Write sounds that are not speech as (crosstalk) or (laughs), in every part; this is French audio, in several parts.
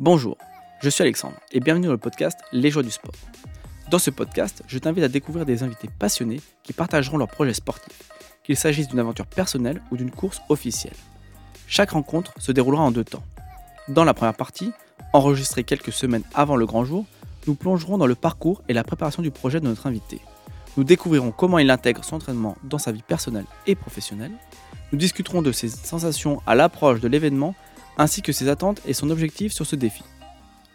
Bonjour, je suis Alexandre et bienvenue dans le podcast Les Joies du Sport. Dans ce podcast, je t'invite à découvrir des invités passionnés qui partageront leurs projets sportifs, qu'il s'agisse d'une aventure personnelle ou d'une course officielle. Chaque rencontre se déroulera en deux temps. Dans la première partie, enregistrée quelques semaines avant le grand jour, nous plongerons dans le parcours et la préparation du projet de notre invité. Nous découvrirons comment il intègre son entraînement dans sa vie personnelle et professionnelle. Nous discuterons de ses sensations à l'approche de l'événement ainsi que ses attentes et son objectif sur ce défi.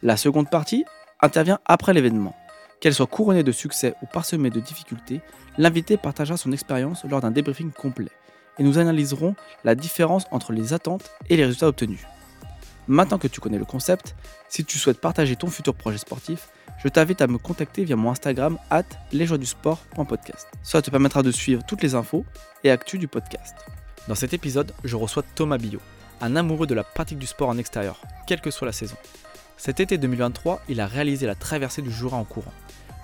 La seconde partie intervient après l'événement. Qu'elle soit couronnée de succès ou parsemée de difficultés, l'invité partagera son expérience lors d'un débriefing complet et nous analyserons la différence entre les attentes et les résultats obtenus. Maintenant que tu connais le concept, si tu souhaites partager ton futur projet sportif, je t'invite à me contacter via mon Instagram at lesjoiesdusport.podcast. Cela te permettra de suivre toutes les infos et actus du podcast. Dans cet épisode, je reçois Thomas Billot, un amoureux de la pratique du sport en extérieur, quelle que soit la saison. Cet été 2023, il a réalisé la traversée du Jura en courant.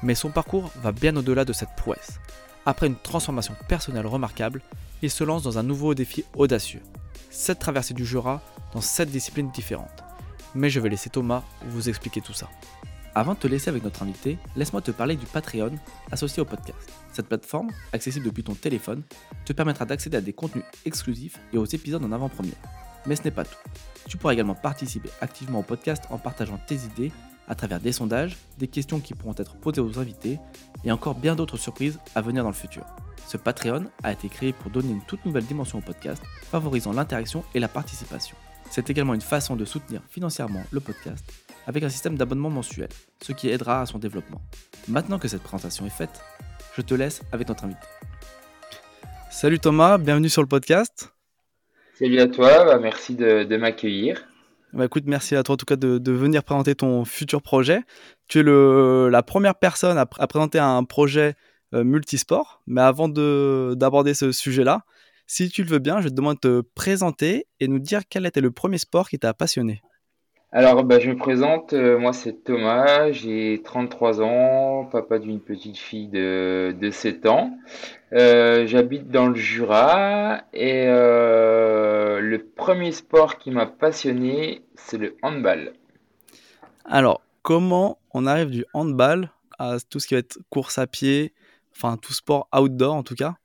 Mais son parcours va bien au-delà de cette prouesse. Après une transformation personnelle remarquable, il se lance dans un nouveau défi audacieux. Cette traversée du Jura dans 7 disciplines différentes. Mais je vais laisser Thomas vous expliquer tout ça. Avant de te laisser avec notre invité, laisse-moi te parler du Patreon associé au podcast. Cette plateforme, accessible depuis ton téléphone, te permettra d'accéder à des contenus exclusifs et aux épisodes en avant-première. Mais ce n'est pas tout. Tu pourras également participer activement au podcast en partageant tes idées à travers des sondages, des questions qui pourront être posées aux invités et encore bien d'autres surprises à venir dans le futur. Ce Patreon a été créé pour donner une toute nouvelle dimension au podcast, favorisant l'interaction et la participation. C'est également une façon de soutenir financièrement le podcast avec un système d'abonnement mensuel, ce qui aidera à son développement. Maintenant que cette présentation est faite, je te laisse avec notre invité. Salut Thomas, bienvenue sur le podcast. Salut à toi, bah, merci de, m'accueillir. Bah écoute, merci à toi en tout cas de, venir présenter ton futur projet. Tu es la première personne à, présenter un projet euh, multisport, mais avant d'aborder ce sujet-là, si tu le veux bien, je te demande de te présenter et nous dire quel était le premier sport qui t'a passionné. Alors, bah, je me présente, euh, moi c'est Thomas, j'ai 33 ans, papa d'une petite fille de, de 7 ans. Euh, j'habite dans le Jura et euh, le premier sport qui m'a passionné, c'est le handball. Alors, comment on arrive du handball à tout ce qui va être course à pied, enfin tout sport outdoor en tout cas?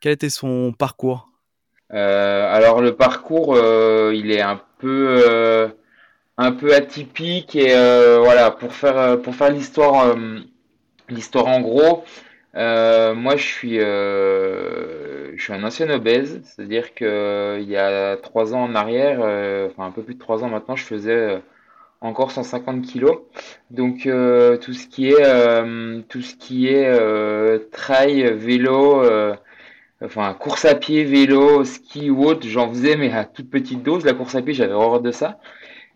Quel était son parcours? Alors, le parcours, il est un peu un peu atypique et euh, voilà pour faire euh, pour faire l'histoire euh, l'histoire en gros moi je suis je suis un ancien obèse c'est à dire que il y a trois ans en arrière enfin un peu plus de trois ans maintenant je faisais encore 150 kilos. Donc tout ce qui est tout ce qui est trail vélo enfin course à pied vélo ski ou autre j'en faisais mais à toute petite dose. La course à pied j'avais horreur de ça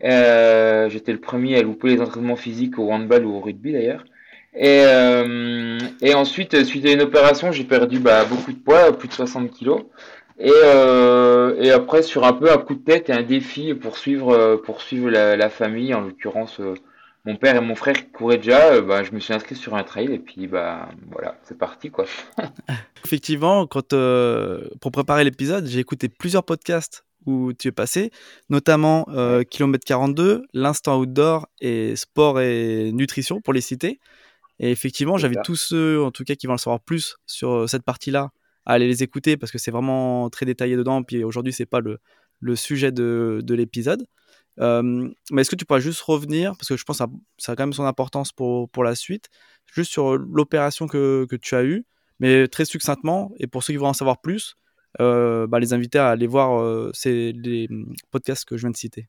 euh, j'étais le premier à louper les entraînements physiques au handball ou au rugby d'ailleurs. Et, euh, ensuite, suite à une opération, j'ai perdu bah, beaucoup de poids, plus de 60 kilos. Et, euh, après, sur un peu un coup de tête et un défi pour suivre, pour la, famille, en l'occurrence mon père et mon frère qui couraient déjà, bah, je me suis inscrit sur un trail et puis bah voilà, c'est parti quoi. (laughs) Effectivement, pour préparer l'épisode, j'ai écouté plusieurs podcasts où tu es passé, notamment euh, Kilomètre 42, l'instant outdoor et sport et nutrition pour les citer. Et effectivement, j'invite tous ceux, en tout cas, qui vont le savoir plus sur euh, cette partie-là, à aller les écouter parce que c'est vraiment très détaillé dedans. Puis aujourd'hui, c'est pas le, le, sujet de, de l'épisode. Euh, mais est-ce que tu pourrais juste revenir, parce que je pense que ça, ça, a quand même son importance pour, pour la suite, juste sur l'opération que, que tu as eue, mais très succinctement, et pour ceux qui vont en savoir plus, euh, bah, les inviter à aller voir euh, les podcasts que je viens de citer.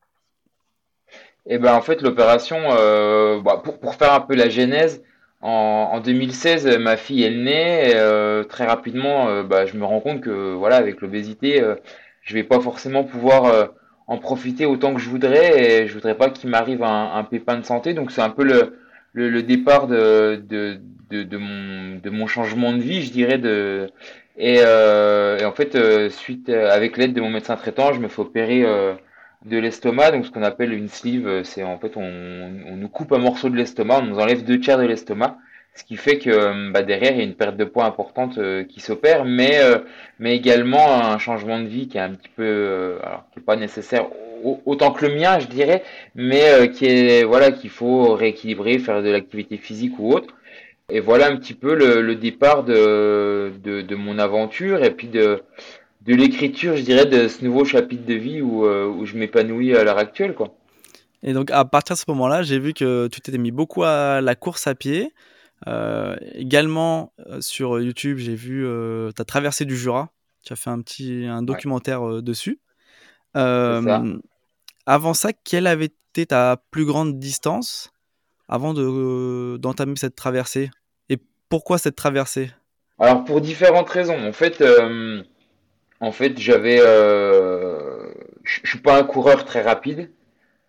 Eh ben en fait l'opération, euh, bah, pour, pour, faire un peu la genèse, en, en 2016 ma fille elle naît et, très rapidement bah, je me rends compte que voilà avec l'obésité je vais pas forcément pouvoir en profiter autant que je voudrais et je voudrais pas qu'il m'arrive un, pépin de santé. Donc c'est un peu le, le, le départ de, de, de, de, mon, de mon changement de vie je dirais de et, euh, et en fait, euh, suite euh, avec l'aide de mon médecin traitant, je me fais opérer de l'estomac, donc ce qu'on appelle une sleeve, c'est en fait on, on, nous coupe un morceau de l'estomac, on nous enlève deux tiers de l'estomac, ce qui fait que bah, derrière il y a une perte de poids importante qui s'opère, mais mais également un changement de vie qui est un petit peu, alors qui est pas nécessaire autant que le mien, je dirais, mais qui est voilà qu'il faut rééquilibrer, faire de l'activité physique ou autre. Et voilà un petit peu le, départ de, de, mon aventure et puis de, de l'écriture, je dirais, de ce nouveau chapitre de vie où, où je m'épanouis à l'heure actuelle. Quoi. Et donc à partir de ce moment-là, j'ai vu que tu t'étais mis beaucoup à la course à pied. Euh, également euh, sur YouTube, j'ai vu euh, ta traversée du Jura. Tu as fait un petit un documentaire dessus. Avant ça, quelle avait été ta plus grande distance avant de d'entamer cette traversée? Pourquoi cette traversée? Alors pour différentes raisons. En fait, en fait, j'avais, je suis pas un coureur très rapide.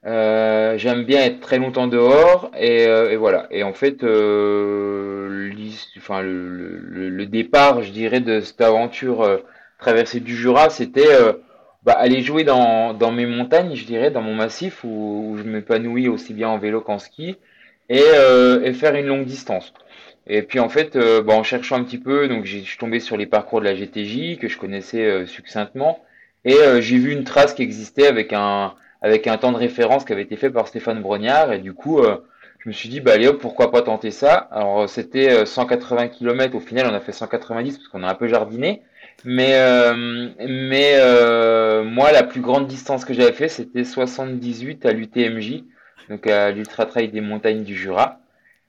Euh, j'aime bien être très longtemps dehors et, euh, voilà. Et en fait, euh, le, départ, je dirais, de cette aventure euh, traversée du Jura, c'était bah, aller jouer dans, mes montagnes, je dirais, dans mon massif où, je m'épanouis aussi bien en vélo qu'en ski et, faire une longue distance. Et puis en fait, bah, en cherchant un petit peu, donc je suis tombé sur les parcours de la GTJ que je connaissais succinctement et j'ai vu une trace qui existait avec un avec un temps de référence qui avait été fait par Stéphane Brognard. Et du coup, euh, je me suis dit, bah allez hop, pourquoi pas tenter ça? Alors euh, c'était 180 euh, km, au final on a fait 190 parce qu'on a un peu jardiné. Mais, mais moi, la plus grande distance que j'avais fait, c'était 78 à l'UTMJ, donc à l'Ultra Trail des montagnes du Jura.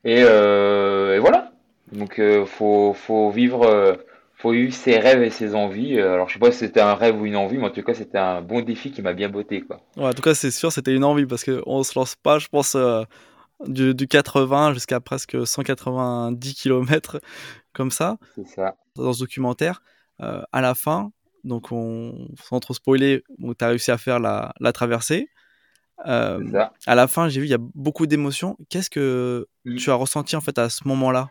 Et, et voilà. Donc faut, faut vivre faut eu ses rêves et ses envies. Euh, alors je sais pas si c'était un rêve ou une envie, mais en tout cas c'était un bon défi qui m'a bien botté quoi. en tout cas c'est sûr c'était une envie parce qu'on se lance pas, je pense euh, du, 80 jusqu'à presque 190 km comme ça. C'est ça. Dans ce documentaire, euh, à la fin, donc on, sans trop spoiler, tu as réussi à faire la, la traversée. à la fin, j'ai vu il y a beaucoup d'émotions. Qu'est-ce que mm. tu as ressenti en fait à ce moment-là?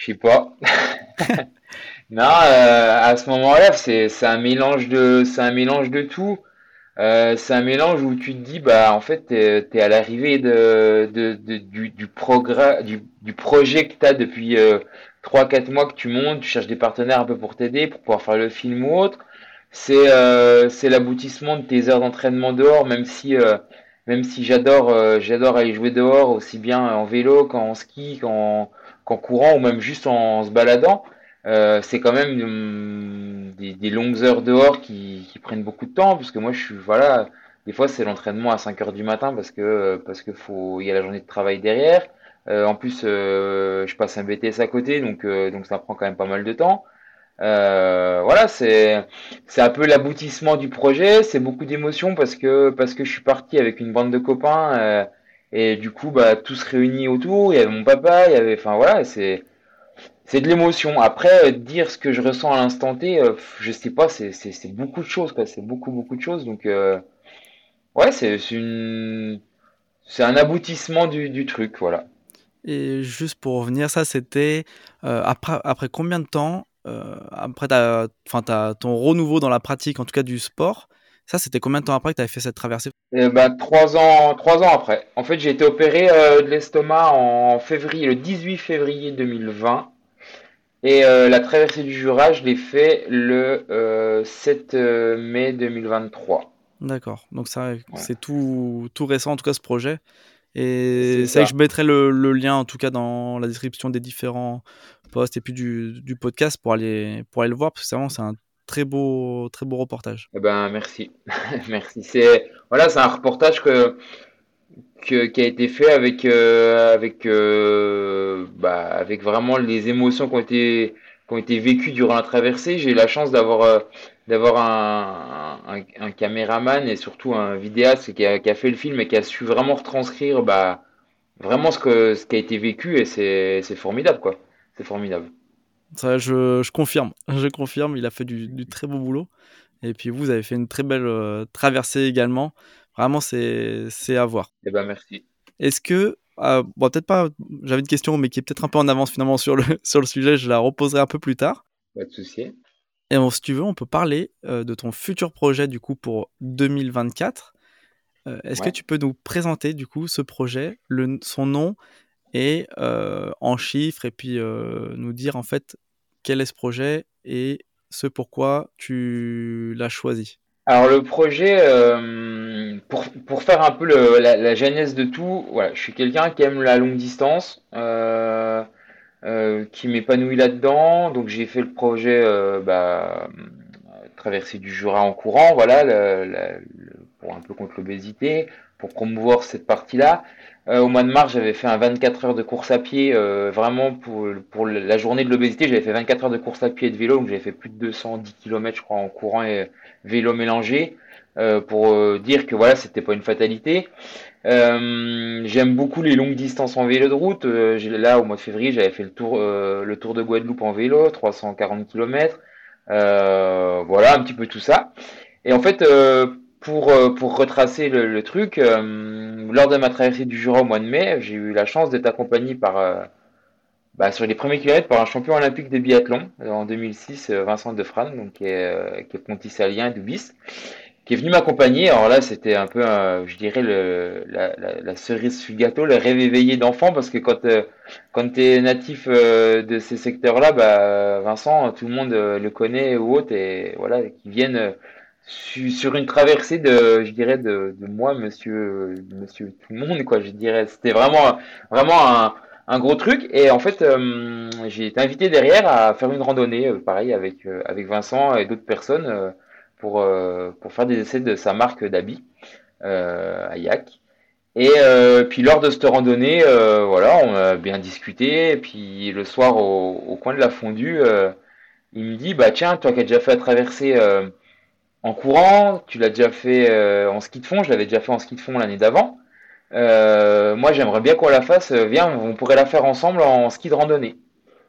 Je sais pas. (laughs) Non, euh, à ce moment-là, c'est un mélange de c'est un mélange de tout. Euh, c'est un mélange où tu te dis bah en fait t'es es à l'arrivée de, de, de, du du progrès du, du projet que t'as depuis euh, trois quatre mois que tu montes, tu cherches des partenaires un peu pour t'aider pour pouvoir faire le film ou autre. C'est euh, c'est l'aboutissement de tes heures d'entraînement dehors, même si euh, même si j'adore j'adore aller jouer dehors aussi bien en vélo qu'en ski qu'en qu'en courant ou même juste en se baladant. Euh, c'est quand même hum, des, longues heures dehors qui, prennent beaucoup de temps, parce que moi je suis voilà, des fois c'est l'entraînement à 5 heures du matin parce que parce que faut il y a la journée de travail derrière. Euh, en plus euh, je passe un BTS à côté, donc donc ça prend quand même pas mal de temps. Voilà, c'est c'est un peu l'aboutissement du projet. C'est beaucoup d'émotions parce que parce que je suis parti avec une bande de copains et du coup bah tous réunis autour. Il y avait mon papa, il y avait enfin voilà, c'est c'est de l'émotion. Après, euh, dire ce que je ressens à l'instant T, euh, je sais pas, c'est beaucoup de choses, quoi. C'est beaucoup, beaucoup de choses. Donc, euh, ouais, c'est c'est un aboutissement du, du, truc, voilà. Et juste pour revenir, ça, c'était après, après combien de temps, après ta, ta, ton renouveau dans la pratique, en tout cas du sport, ça, c'était combien de temps après que tu avais fait cette traversée? Bah, trois, ans, trois ans après. En fait, j'ai été opéré de l'estomac en février, le 18 février 2020. Et euh, la traversée du Jura, je l'ai fait le 7 euh, euh, mai 2023. D'accord. Donc ça, c'est tout, tout récent, en tout cas, ce projet. Et c'est vrai que je mettrai le, le, lien, en tout cas, dans la description des différents posts et puis du, du podcast pour aller, pour aller le voir, parce que vraiment, c'est un très beau, très beau reportage. Eh ben, merci. (laughs) merci. C'est, voilà, c'est un reportage que qui a été fait avec euh, avec euh, bah, avec vraiment les émotions qui ont été qui ont été vécues durant la traversée. J'ai eu la chance d'avoir euh, un, un, caméraman et surtout un vidéaste qui a, qui a fait le film et qui a su vraiment retranscrire bah vraiment ce que ce qui a été vécu et c'est formidable quoi. C'est formidable. Ça, je, je confirme, (laughs) je confirme. Il a fait du, du très beau boulot. Et puis vous avez fait une très belle traversée également. Vraiment, c'est à voir. Eh ben, merci. Est-ce que, euh, bon, peut-être pas, j'avais une question, mais qui est peut-être un peu en avance finalement sur le, (laughs) sur le sujet, je la reposerai un peu plus tard. Pas de souci. Et bon, si tu veux, on peut parler euh, de ton futur projet du coup pour 2024. Euh, est-ce que tu peux nous présenter du coup ce projet, le, son nom et en chiffres, et puis nous dire en fait quel est ce projet et ce pourquoi tu l'as choisi alors le projet, euh, pour, pour, faire un peu la, la, genèse de tout, je suis quelqu'un qui aime la longue distance, euh, euh, qui m'épanouit là-dedans. Donc j'ai fait le projet euh, bah, traverser du Jura en courant, voilà, pour un peu contre l'obésité, pour promouvoir cette partie-là. Euh, au mois de mars, j'avais fait un 24 heures de course à pied, euh, vraiment pour, pour la journée de l'obésité, j'avais fait 24 heures de course à pied et de vélo, donc j'avais fait plus de 210 km, je crois, en courant et vélo mélangé, euh, pour dire que voilà, c'était pas une fatalité. J'aime beaucoup les longues distances en vélo de route. là, au mois de février, j'avais fait le tour, le tour de Guadeloupe en vélo, 340 km. voilà, un petit peu tout ça. Et en fait, pour retracer le, truc, euh, lors de ma traversée du Jura au mois de mai, j'ai eu la chance d'être accompagné par, euh, bah, sur les premiers kilomètres par un champion olympique de biathlon en 2006, Vincent Defrane, donc qui est, qui est pontisalien d'Ubis, qui est venu m'accompagner. Alors là, c'était un peu, je dirais, le, la, la, cerise sur le gâteau, le rêve éveillé d'enfant, parce que quand, quand tu es natif de ces secteurs-là, bah, Vincent, tout le monde le connaît ou autre, et voilà, qui viennent sur une traversée de, je dirais, de, de moi, monsieur, monsieur tout le monde, quoi, je dirais. C'était vraiment, vraiment un, un, gros truc. Et en fait, euh, j'ai été invité derrière à faire une randonnée, euh, pareil, avec, euh, avec Vincent et d'autres personnes, pour, pour faire des essais de sa marque d'habits, à Yak. Et puis lors de cette randonnée, voilà, on a bien discuté. Et puis le soir, au, au coin de la fondue, il me dit, bah tiens, toi qui as déjà fait la traversée en courant, tu l'as déjà fait euh, en ski de fond, je l'avais déjà fait en ski de fond l'année d'avant. Euh, moi, j'aimerais bien qu'on la fasse. Euh, viens, on pourrait la faire ensemble en ski de randonnée.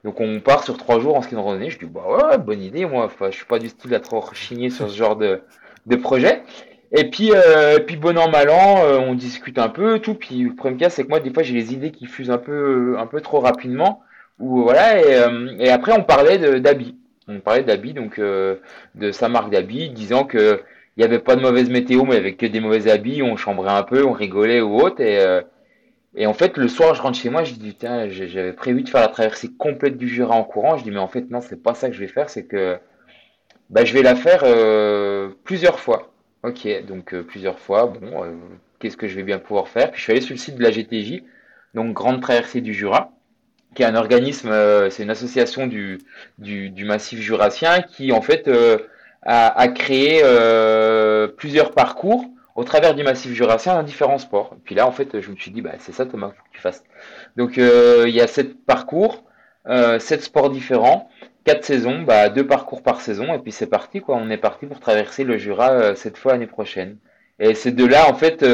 Donc, on part sur trois jours en ski de randonnée. Je dis, bah ouais, bonne idée. Moi, je suis pas du style à trop rechigner sur ce genre de, de projet. Et puis, puis bon an, mal an, on discute un peu, tout. Puis, le premier cas, c'est que moi, des fois, j'ai les idées qui fusent un peu, un peu trop rapidement. Ou voilà. Et, et après, on parlait d'habits on parlait d'habits, donc euh, de sa marque d'habits, disant que il n'y avait pas de mauvaise météo, mais avec que des mauvais habits, on chambrait un peu, on rigolait ou autre. Et, euh, en fait, le soir, je rentre chez moi, je dis, tiens, j'avais prévu de faire la traversée complète du Jura en courant. Je dis, mais en fait, non, c'est pas ça que je vais faire, c'est que bah, je vais la faire euh, plusieurs fois. Ok, donc plusieurs fois, bon, qu'est-ce que je vais bien pouvoir faire? Puis je suis allé sur le site de la GTJ, donc Grande Traversée du Jura qui est un organisme, euh, c'est une association du, du, du, massif jurassien qui en fait euh, a, a, créé euh, plusieurs parcours au travers du massif jurassien dans différents sports. Et puis là en fait je me suis dit bah c'est ça Thomas, faut que tu fasses. Donc il y a sept parcours, sept sports différents, quatre saisons, bah deux parcours par saison et puis c'est parti quoi. On est parti pour traverser le Jura cette fois l'année prochaine. Et c'est de là en fait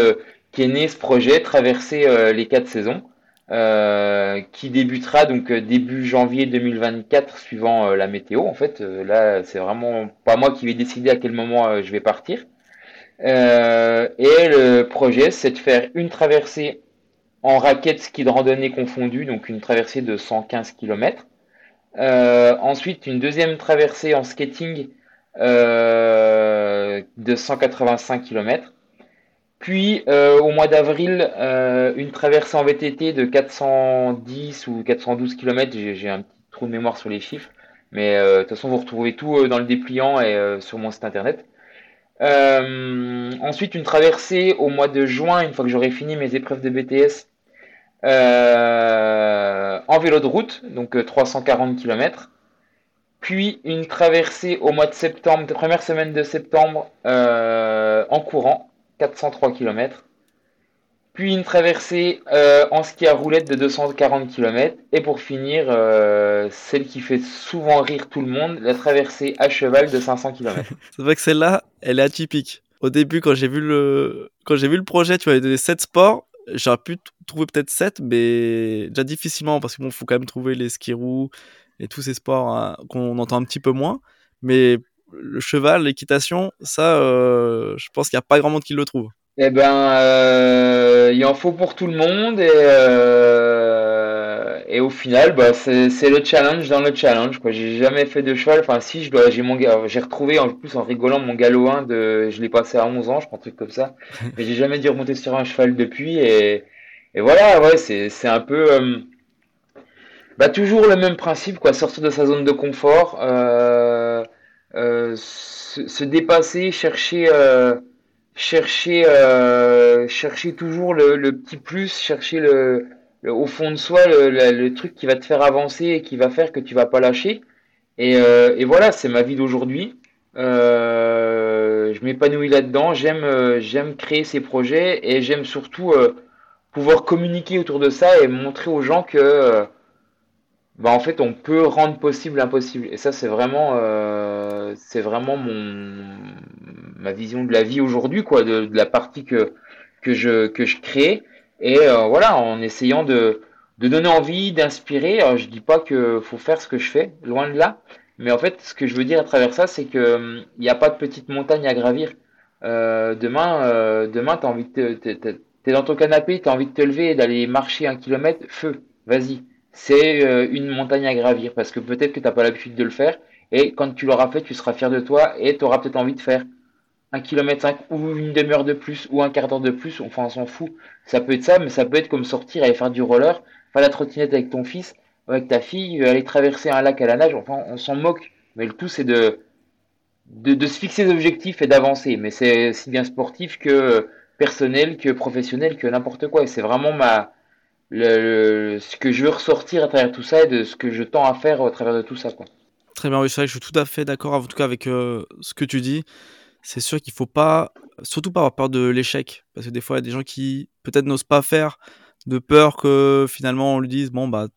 qu'est né ce projet, traverser les quatre saisons. Euh, qui débutera donc euh, début janvier 2024 suivant euh, la météo. En fait, là, c'est vraiment pas moi qui vais décider à quel moment je vais partir. et le projet, c'est de faire une traversée en raquette ski de randonnée confondue, donc une traversée de 115 km. ensuite, une deuxième traversée en skating de 185 km. Puis euh, au mois d'avril, euh, une traversée en VTT de 410 ou 412 km. J'ai un petit trou de mémoire sur les chiffres. Mais euh, de toute façon, vous retrouvez tout dans le dépliant et sur mon site internet. ensuite, une traversée au mois de juin, une fois que j'aurai fini mes épreuves de BTS, en vélo de route, donc 340 km. Puis une traversée au mois de septembre, première semaine de septembre, en courant, 403 km. Puis une traversée euh, en ski à roulette de 240 km. Et pour finir, euh, celle qui fait souvent rire tout le monde, la traversée à cheval de 500 km. (laughs) C'est vrai que celle-là, elle est atypique. Au début, quand j'ai vu le, quand j'ai vu le projet, tu avais donné 7 sports. J'aurais pu trouver peut-être 7, mais déjà difficilement parce qu'il bon, faut quand même trouver les ski roues et tous ces sports hein, qu'on entend un petit peu moins. Mais le cheval, l'équitation, ça, euh, je pense qu'il n'y a pas grand monde qui le trouve. Eh ben, euh, il en faut pour tout le monde et, euh, et au final, bah, c'est le challenge dans le challenge. Quoi, j'ai jamais fait de cheval. Enfin, si, je dois, j'ai mon, j'ai retrouvé en plus en rigolant mon galop 1 de, je l'ai passé à 11 ans, je crois un truc comme ça. (laughs) Mais j'ai jamais dû remonter sur un cheval depuis et, et voilà, ouais, c'est, c'est un peu, bah toujours le même principe, quoi, sortir de sa zone de confort. Euh, euh, se, dépasser, chercher, euh, chercher, chercher toujours le, petit plus, chercher le, au fond de soi le, truc qui va te faire avancer et qui va faire que tu vas pas lâcher. Et, et voilà, c'est ma vie d'aujourd'hui. je m'épanouis là-dedans. J'aime, j'aime créer ces projets et j'aime surtout pouvoir communiquer autour de ça et montrer aux gens que euh, bah, en fait on peut rendre possible l'impossible. Et ça c'est vraiment euh, c'est vraiment mon ma vision de la vie aujourd'hui quoi de, la partie que que je que je crée. Et euh, voilà en essayant de de donner envie d'inspirer je dis pas que faut faire ce que je fais loin de là. Mais en fait ce que je veux dire à travers ça c'est que il n'y a pas de petite montagne à gravir. Demain demain t'as envie de T'es dans ton canapé, tu as envie de te lever et d'aller marcher un kilomètre, feu, vas-y. C'est euh, une montagne à gravir parce que peut-être que tu n'as pas l'habitude de le faire et quand tu l'auras fait, tu seras fier de toi et tu auras peut-être envie de faire un kilomètre ou une demi-heure de plus ou un quart d'heure de plus, enfin on s'en fout. Ça peut être ça, mais ça peut être comme sortir, aller faire du roller, faire la trottinette avec ton fils, avec ta fille, aller traverser un lac à la nage, enfin on s'en moque. Mais le tout c'est de, se fixer des objectifs et d'avancer. Mais c'est si bien sportif que personnel que professionnel que n'importe quoi. Et c'est vraiment ma ce que je veux ressortir à travers tout ça et de ce que je tends à faire au travers de tout ça. Quoi. Très bien, oui, je suis tout à fait d'accord en tout cas avec euh, ce que tu dis. C'est sûr qu'il faut pas, surtout pas avoir peur de l'échec, parce que des fois il y a des gens qui peut-être n'osent pas faire de peur que finalement on lui dise bon bah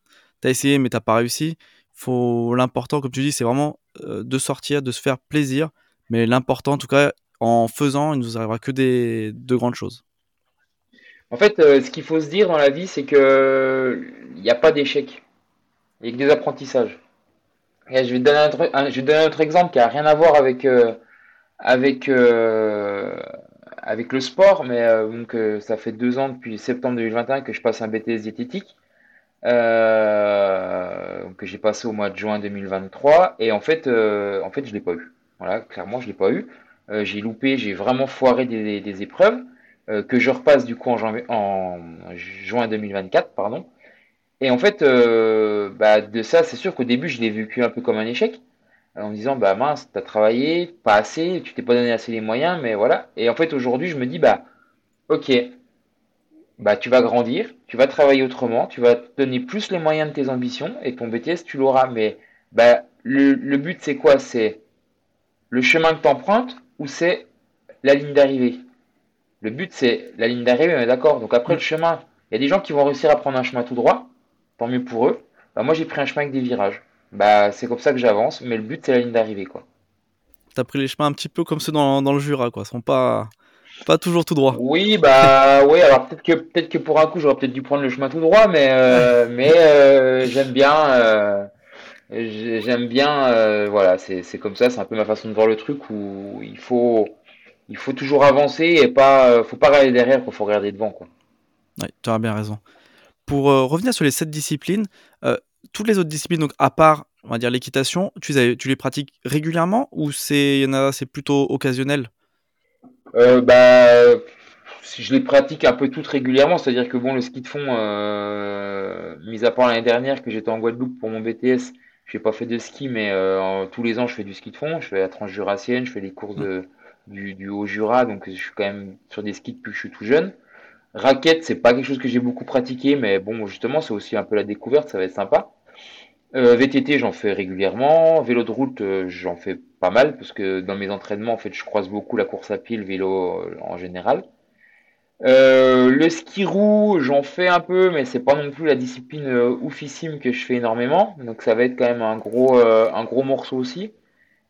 t'as essayé mais t'as pas réussi. Faut l'important comme tu dis c'est vraiment euh, de sortir, de se faire plaisir, mais l'important en tout cas en faisant, il ne nous arrivera que des, de grandes choses. En fait, euh, ce qu'il faut se dire dans la vie, c'est que il n'y a pas d'échec. Il n'y a que des apprentissages. Je vais donner un, autre exemple qui n'a rien à voir avec, euh, euh, le sport, mais donc, ça fait deux ans depuis septembre 2021 que je passe un BTS diététique. que j'ai passé au mois de juin 2023 et en fait en fait je l'ai pas eu voilà clairement je l'ai pas eu euh, j'ai loupé, j'ai vraiment foiré des, épreuves euh, que je repasse du coup en, juin 2024, pardon. Et en fait, euh, bah, de ça, c'est sûr qu'au début, je l'ai vécu un peu comme un échec, en me disant, bah mince, t'as travaillé, pas assez, tu t'es pas donné assez les moyens, mais voilà. Et en fait, aujourd'hui, je me dis, bah, ok, bah tu vas grandir, tu vas travailler autrement, tu vas te donner plus les moyens de tes ambitions, et ton BTS, tu l'auras. Mais bah, le, le but, c'est quoi? C'est le chemin que tu empruntes ou c'est la ligne d'arrivée? Le but, c'est la ligne d'arrivée, on est d'accord. Donc après, le chemin, il y a des gens qui vont réussir à prendre un chemin tout droit, tant mieux pour eux. Bah, moi, j'ai pris un chemin avec des virages. Bah, c'est comme ça que j'avance, mais le but, c'est la ligne d'arrivée, quoi. T'as pris les chemins un petit peu comme ceux dans, le Jura, quoi. Ils sont pas, pas toujours tout droit. Oui, bah, (laughs) oui, alors peut-être que, peut-être que pour un coup, j'aurais peut-être dû prendre le chemin tout droit, mais, euh, (laughs) mais euh, j'aime bien. Euh, J'aime bien, voilà, c'est comme ça, c'est un peu ma façon de voir le truc où il faut, il faut toujours avancer et pas, euh, faut pas regarder derrière, il faut regarder devant, quoi. Oui, tu as bien raison. Pour euh, revenir sur les sept disciplines, toutes les autres disciplines, donc à part, on va dire l'équitation, tu, tu les pratiques régulièrement ou c'est, c'est plutôt occasionnel? Bah, je les pratique un peu toutes régulièrement, c'est-à-dire que bon, le ski de fond, mis à part l'année dernière que j'étais en Guadeloupe pour mon BTS, j'ai pas fait de ski, mais euh, tous les ans, je fais du ski de fond. Je fais la transjurassienne, je fais les courses de, du, Haut-Jura, donc je suis quand même sur des skis depuis que je suis tout jeune. Raquette, c'est pas quelque chose que j'ai beaucoup pratiqué, mais bon, justement, c'est aussi un peu la découverte, ça va être sympa. Euh, VTT, j'en fais régulièrement. Vélo de route, euh, j'en fais pas mal, parce que dans mes entraînements, en fait, je croise beaucoup la course à pied, le vélo en général. Euh, le ski roue, j'en fais un peu, mais c'est pas non plus la discipline euh, oufissime que je fais énormément. Donc ça va être quand même euh, un gros morceau aussi.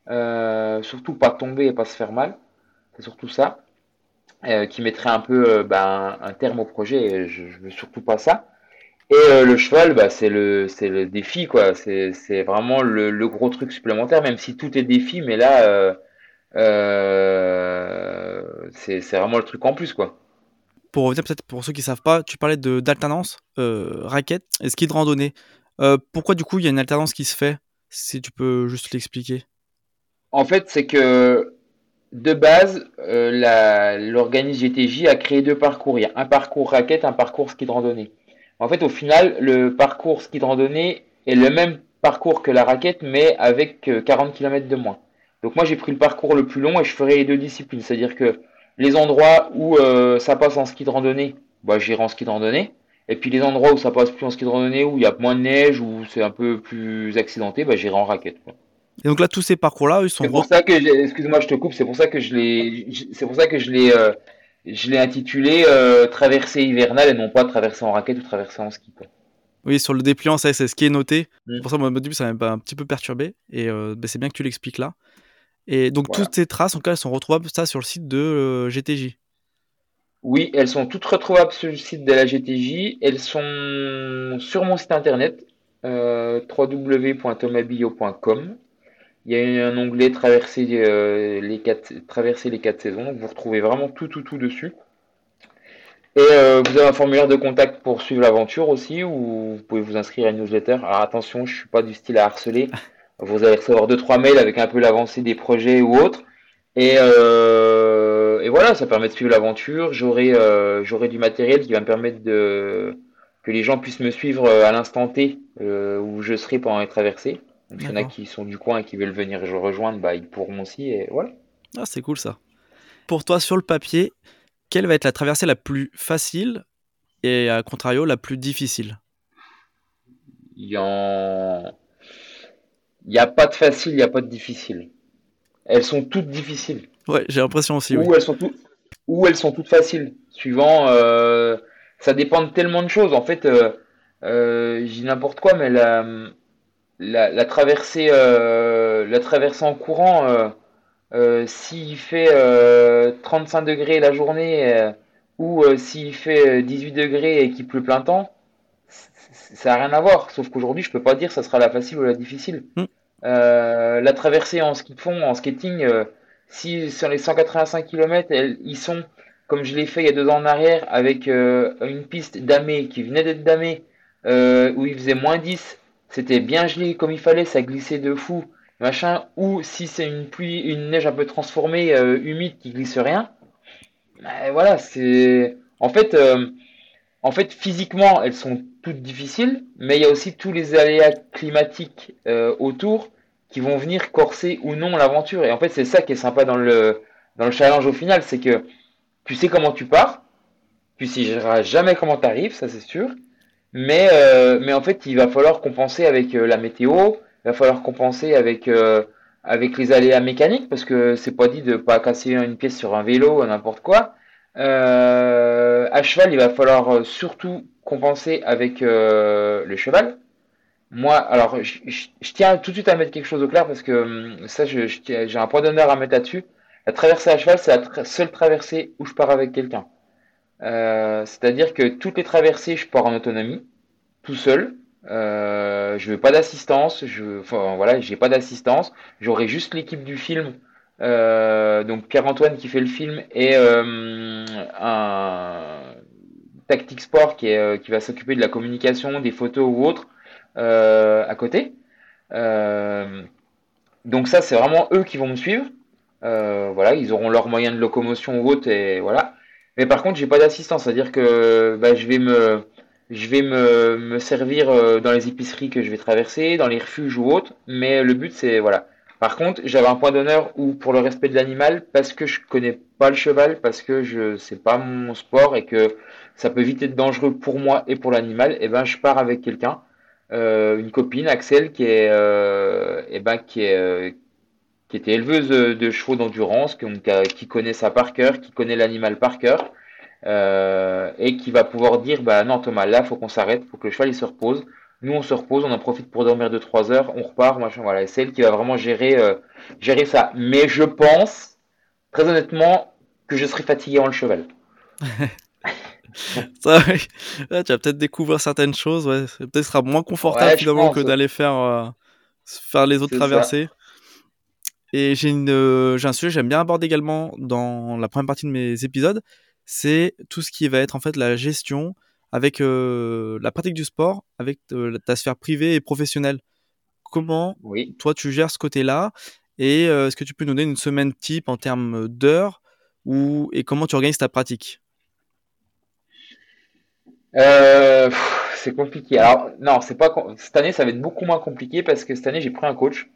Surtout pas tomber et pas se faire mal. C'est surtout ça. qui mettrait un peu bah, un, terme au projet. je, veux surtout pas ça. Et le cheval, bah, c'est le, défi, quoi. C'est, vraiment le, gros truc supplémentaire, même si tout est défi, mais là, c'est, vraiment le truc en plus, quoi pour revenir peut-être pour ceux qui savent pas, tu parlais d'alternance, euh, raquette et ski de randonnée. Euh, pourquoi du coup il y a une alternance qui se fait Si tu peux juste l'expliquer? En fait, c'est que de base, euh, l'organisme GTJ a créé deux parcours. Il y a un parcours raquette, un parcours ski de randonnée. En fait, au final, le parcours ski de randonnée est le même parcours que la raquette, mais avec 40 km de moins. Donc moi, j'ai pris le parcours le plus long et je ferai les deux disciplines. C'est-à-dire que les endroits où ça passe en ski de randonnée, bah, j'irai en ski de randonnée. Et puis les endroits où ça passe plus en ski de randonnée, où il y a moins de neige, où c'est un peu plus accidenté, bah, j'irai en raquette. Et donc là, tous ces parcours-là, ils sont. C'est pour ça que, excuse-moi, je te coupe. C'est pour ça que je l'ai, c'est pour ça que je l'ai, euh, je l'ai intitulé euh, traversée hivernale et non pas traversée en raquette ou traversée en ski. Oui, sur le dépliant, ça, c'est ce qui est noté. Mm. Pour ça, moi, au début, ça m'a un petit peu perturbé. Et euh, bah, c'est bien que tu l'expliques là. Et donc, toutes ces traces, en cas, elles sont retrouvables ça sur le site de GTJ. Oui, elles sont toutes retrouvables sur le site de la GTJ. Elles sont sur mon site internet www.tomabio.com. Il y a un onglet traverser, euh, les quatre, traverser les quatre saisons. Donc vous retrouvez vraiment tout, tout, tout dessus. Et euh, vous avez un formulaire de contact pour suivre l'aventure aussi, où vous pouvez vous inscrire à une newsletter. Alors attention, je suis pas du style à harceler. (laughs) Vous allez recevoir deux trois mails avec un peu l'avancée des projets ou autres. Et, euh, et voilà, ça permet de suivre l'aventure. J'aurai j'aurai du matériel qui va me permettre de que les gens puissent me suivre à l'instant T où je serai pendant les traversées. Donc, il y en a qui sont du coin et qui veulent venir rejoindre, bah, ils pourront aussi. Et voilà. Ah, c'est cool ça. Pour toi, sur le papier, quelle va être la traversée la plus facile et à contrario la plus difficile? Il n'y a pas de facile, il n'y a pas de difficile. Elles sont toutes difficiles. Ouais, j'ai l'impression aussi. Ou, elles sont ou elles sont toutes faciles, suivant. Euh, ça dépend de tellement de choses. En fait, euh, euh, j'ai n'importe quoi, mais la, la, traversée, euh, la traversée en courant, euh, euh, s'il fait 35 degrés la journée ou s'il fait 18 degrés et qu'il pleut plein temps, ça n'a rien à voir. Sauf qu'aujourd'hui, je peux pas dire ça sera la facile ou la difficile. Hmm. la traversée en ski de fond, en skating, si sur les 185 km, ils sont comme je l'ai fait il y a deux ans en arrière avec une piste damée qui venait d'être damée où il faisait moins 10 c'était bien gelé comme il fallait, ça glissait de fou, machin. Ou si c'est une pluie, une neige un peu transformée, euh, humide, qui glisse rien. Ben, voilà, c'est. En fait, euh, en fait, physiquement, elles sont toutes difficiles, mais il y a aussi tous les aléas climatiques euh, autour qui vont venir corser ou non l'aventure. Et en fait, c'est ça qui est sympa dans le, dans le challenge au final, c'est que tu sais comment tu pars, tu sais jamais comment tu arrives, ça c'est sûr. Mais, euh, mais en fait, il va falloir compenser avec euh, la météo, il va falloir compenser avec, euh, avec les aléas mécaniques, parce que c'est pas dit de pas casser une pièce sur un vélo n'importe quoi. à cheval, il va falloir surtout compenser avec le cheval. Moi, alors, je, tiens tout de suite à mettre quelque chose au clair, parce que hum, ça, j'ai un point d'honneur à mettre là-dessus. La traversée à cheval, c'est la seule traversée où je pars avec quelqu'un. Euh, c'est-à-dire que toutes les traversées, je pars en autonomie, tout seul. Euh, je veux pas d'assistance. Je, enfin voilà, j'ai pas d'assistance. J'aurai juste l'équipe du film. Euh, donc Pierre-Antoine qui fait le film et un Tactic Sport qui va s'occuper de la communication, des photos ou autres à côté. donc ça, c'est vraiment eux qui vont me suivre. voilà, ils auront leurs moyens de locomotion ou autre et voilà. Mais par contre, j'ai pas d'assistance, c'est-à-dire que bah, je vais me je vais me, me servir euh, dans les épiceries que je vais traverser, dans les refuges ou autres, mais le but c'est voilà. Par contre, j'avais un point d'honneur où pour le respect de l'animal, parce que je connais pas le cheval, parce que je c'est pas mon sport et que ça peut vite être dangereux pour moi et pour l'animal, et eh ben je pars avec quelqu'un, euh, une copine, Axel, qui est euh, et eh ben qui est euh, qui était éleveuse de chevaux d'endurance, qui, connaît ça par cœur, qui connaît l'animal par cœur, euh, et qui va pouvoir dire bah non Thomas, là faut qu'on s'arrête, faut que le cheval il se repose. Nous on se repose, on en profite pour dormir de 3 heures, on repart, machin, voilà. C'est elle qui va vraiment gérer euh, gérer ça. Mais je pense, très honnêtement, que je serai fatigué en le cheval. (laughs) ça, tu vas peut-être découvrir certaines choses, ouais. Peut-être sera moins confortable finalement que d'aller faire, euh, faire les autres traversées. Et j'ai euh, un sujet que j'aime bien aborder également dans la première partie de mes épisodes, c'est tout ce qui va être en fait la gestion avec euh, la pratique du sport, avec euh, ta sphère privée et professionnelle. Comment toi tu gères ce côté-là et est-ce que tu peux nous donner une semaine type en termes d'heures ou et comment tu organises ta pratique? C'est compliqué. Alors non, c'est pas cette année ça va être beaucoup moins compliqué parce que cette année j'ai pris un coach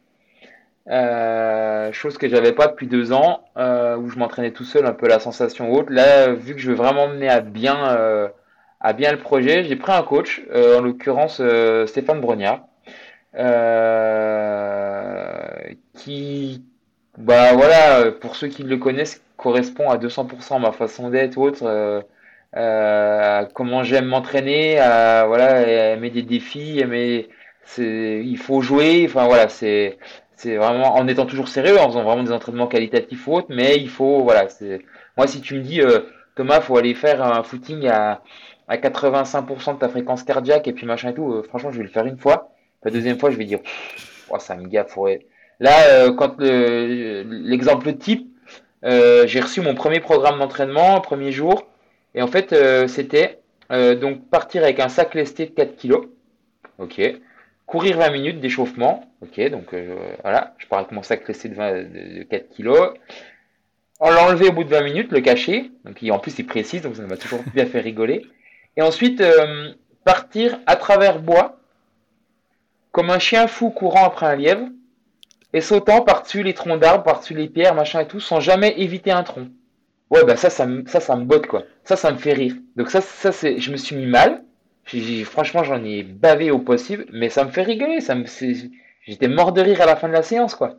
Euh, chose que j'avais pas depuis deux ans, euh, où je m'entraînais tout seul, un peu la sensation haute. Là, vu que je veux vraiment mener à bien, euh, à bien le projet, j'ai pris un coach, en l'occurrence Stéphane Brognard, qui, bah voilà, pour ceux qui le connaissent, correspond à 200% à ma façon d'être autre. comment j'aime m'entraîner, à voilà, aimer des défis, aimer, c'est, il faut jouer, enfin voilà, c'est, c'est vraiment en étant toujours sérieux, en faisant vraiment des entraînements qualitatifs ou autres, mais il faut, voilà, c'est, moi si tu me dis, euh, Thomas, faut aller faire un footing à, à 85% de ta fréquence cardiaque et puis machin et tout, euh, franchement, je vais le faire une fois. La deuxième fois, je vais dire, oh, ça me gaffe, Là, euh, quand l'exemple type, euh, j'ai reçu mon premier programme d'entraînement, premier jour, et en fait, c'était donc partir avec un sac lesté de 4 kg. Ok courir 20 minutes d'échauffement. Ok, donc euh, voilà, je pars avec mon sac de, 20, de, 4 kg. On l'enlever au bout de 20 minutes, le cacher. Donc en plus il précise, donc ça m'a toujours (laughs) bien fait rigoler. Et ensuite euh, partir à travers bois, comme un chien fou courant après un lièvre, et sautant par-dessus les troncs d'arbres, par-dessus les pierres, machin et tout, sans jamais éviter un tronc. Ouais, bah ça, ça, ça, ça me botte quoi. Ça, ça me fait rire. Donc ça, ça c'est, je me suis mis mal franchement, j'en ai bavé au possible, mais ça me fait rigoler. Ça me, j'étais mort de rire à la fin de la séance, quoi.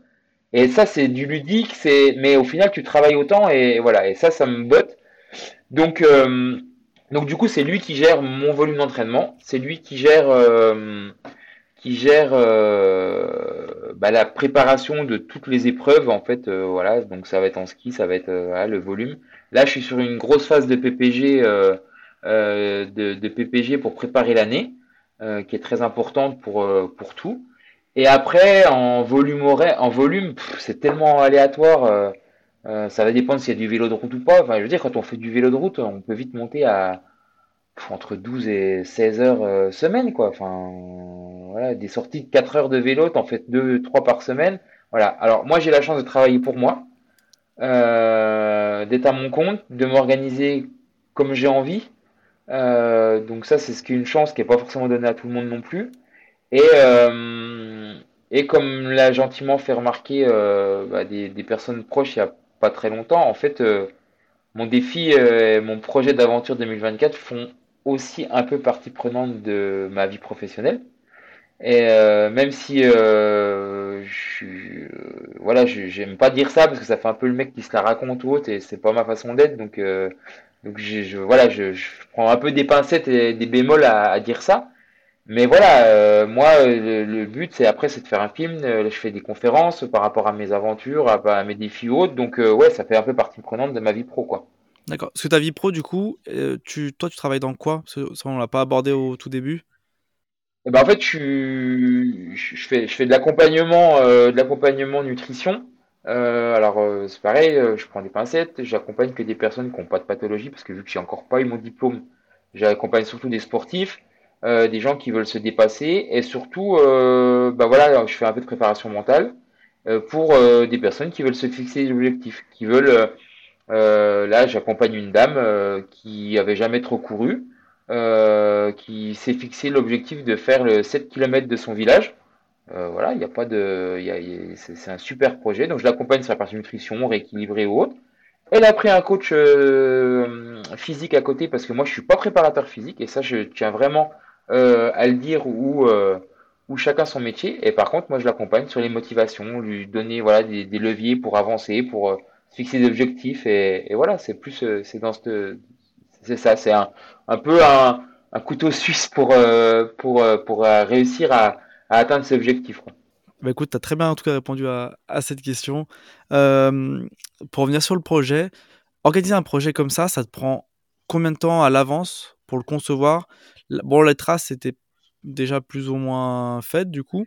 Et ça, c'est du ludique, c'est, mais au final, tu travailles autant et voilà. Et ça, ça me botte. Donc, euh, donc du coup, c'est lui qui gère mon volume d'entraînement. C'est lui qui gère, euh, qui gère euh, bah, la préparation de toutes les épreuves, en fait. voilà. Donc, ça va être en ski, ça va être le volume. Là, je suis sur une grosse phase de PPG. Euh, de, PPG pour préparer l'année, euh, qui est très importante pour, euh, pour tout. Et après, en volume en volume, c'est tellement aléatoire. ça va dépendre s'il y a du vélo de route ou pas. Enfin, je veux dire, quand on fait du vélo de route, on peut vite monter à entre 12 et 16 heures semaine, quoi. Enfin, voilà, des sorties de 4 heures de vélo, t'en fais 2, 3 par semaine. Voilà. Alors, moi, j'ai la chance de travailler pour moi, d'être à mon compte, de m'organiser comme j'ai envie. Euh, donc ça, c'est ce qui est une chance qui n'est pas forcément donnée à tout le monde non plus. Et, euh, et comme l'a gentiment fait remarquer euh, bah, des, personnes proches il n'y a pas très longtemps, en fait, mon défi et mon projet d'aventure 2024 font aussi un peu partie prenante de ma vie professionnelle. Et même si euh, je, voilà, j'aime pas dire ça parce que ça fait un peu le mec qui se la raconte ou autre et c'est pas ma façon d'être, donc donc je, voilà, je, prends un peu des pincettes et des bémols à, dire ça. Mais voilà, euh, moi, le, but, c'est après, c'est de faire un film. Euh, je fais des conférences par rapport à mes aventures, à, mes défis autres. Donc, euh, ouais, ça fait un peu partie prenante de ma vie pro, quoi. D'accord. Parce que ta vie pro, du coup, tu, toi, tu travailles dans quoi? Ça, on l'a pas abordé au tout début. Eh ben, en fait, je, je, fais, je fais de l'accompagnement, de l'accompagnement nutrition. Euh, alors euh, c'est pareil, euh, je prends des pincettes, j'accompagne que des personnes qui n'ont pas de pathologie parce que vu que j'ai encore pas eu mon diplôme, j'accompagne surtout des sportifs, des gens qui veulent se dépasser et surtout, bah voilà, je fais un peu de préparation mentale pour des personnes qui veulent se fixer des objectifs, qui veulent, là j'accompagne une dame qui avait jamais trop couru, qui s'est fixé l'objectif de faire le 7 km de son village. Euh, voilà, il n'y a pas de, c'est un super projet. Donc je l'accompagne sur la partie nutrition, rééquilibrée ou autre. Elle a pris un coach euh, physique à côté parce que moi je suis pas préparateur physique et ça je tiens vraiment euh, à le dire où où chacun son métier. Et par contre moi je l'accompagne sur les motivations, lui donner voilà des, leviers pour avancer, pour fixer des objectifs et, voilà c'est plus c'est dans ce c'est ça c'est un, un peu un, un couteau suisse pour pour pour réussir à à atteindre ces objectifs. Bah écoute, tu as très bien en tout cas répondu à, à cette question. Euh, pour revenir sur le projet, organiser un projet comme ça, ça te prend combien de temps à l'avance pour le concevoir? Bon, les traces, c'était déjà plus ou moins faites du coup,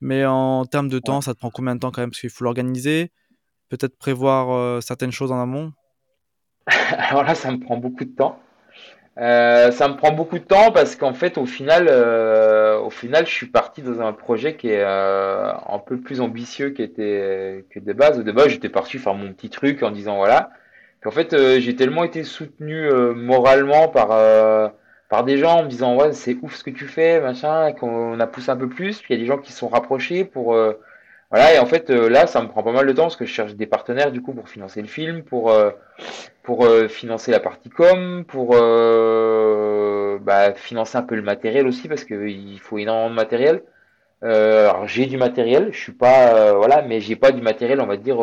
mais en termes de temps, ça te prend combien de temps quand même? Parce qu'il faut l'organiser, peut-être prévoir euh, certaines choses en amont (laughs) Alors là, ça me prend beaucoup de temps. Euh, ça me prend beaucoup de temps parce qu'en fait, au final, au final, je suis parti dans un projet qui est euh, un peu plus ambitieux qu'était que de base. De base, j'étais parti faire mon petit truc en disant voilà. Puis en fait, j'ai tellement été soutenu moralement par par des gens en me disant ouais, c'est ouf ce que tu fais, machin, qu'on a poussé un peu plus. Puis il y a des gens qui se sont rapprochés pour voilà, et en fait, euh, là, ça me prend pas mal de temps parce que je cherche des partenaires du coup pour financer le film, pour, euh, pour euh, financer la partie com, pour bah, financer un peu le matériel aussi parce qu'il faut énormément de matériel. alors j'ai du matériel, je suis pas voilà, mais j'ai pas du matériel, on va dire.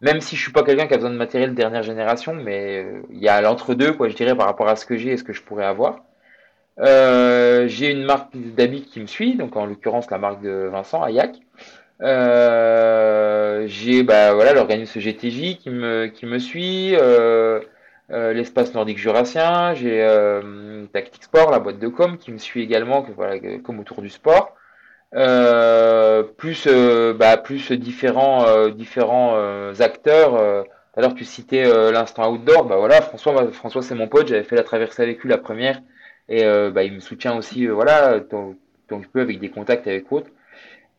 même si je suis pas quelqu'un qui a besoin de matériel dernière génération, mais il y a l'entre-deux, quoi, je dirais, par rapport à ce que j'ai et ce que je pourrais avoir. j'ai une marque d'habits qui me suit, donc en l'occurrence la marque de Vincent, Ayak. Euh, j'ai bah voilà l'organisme GTJ qui me qui me suit, euh, euh, l'espace nordique jurassien, j'ai euh, Tactic Sport, la boîte de com qui me suit également, comme autour du sport. plus bah plus différents différents acteurs. L'heure tu citais l'instant outdoor, bah voilà François François c'est mon pote, j'avais fait la traversée avec lui la première et bah il me soutient aussi voilà tant, que je peux avec des contacts avec autres.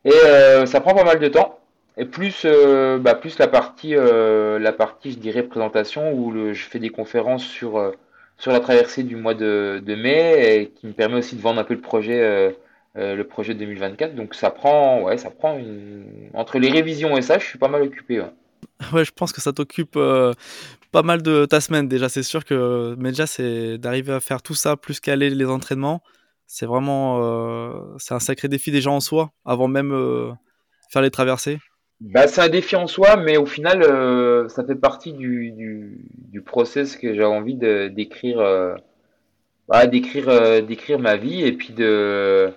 Et euh, ça prend pas mal de temps. Et plus, euh, bah, plus la partie, euh, la partie, je dirais, présentation où je fais des conférences sur, sur la traversée du mois de, mai et qui me permet aussi de vendre un peu le projet, le projet 2024. Donc ça prend, ouais, ça prend entre les révisions et ça, je suis pas mal occupé. Ouais, (laughs) je pense que ça t'occupe pas mal de ta semaine déjà. C'est sûr que, mais déjà, c'est d'arriver à faire tout ça plus qu'aller les entraînements c'est vraiment euh, c'est un sacré défi déjà en soi avant même euh, faire les traversées. Bah, c'est un défi en soi, mais au final, euh, ça fait partie du, du, process que j'ai envie de d'écrire, bah, d'écrire, d'écrire ma vie et puis de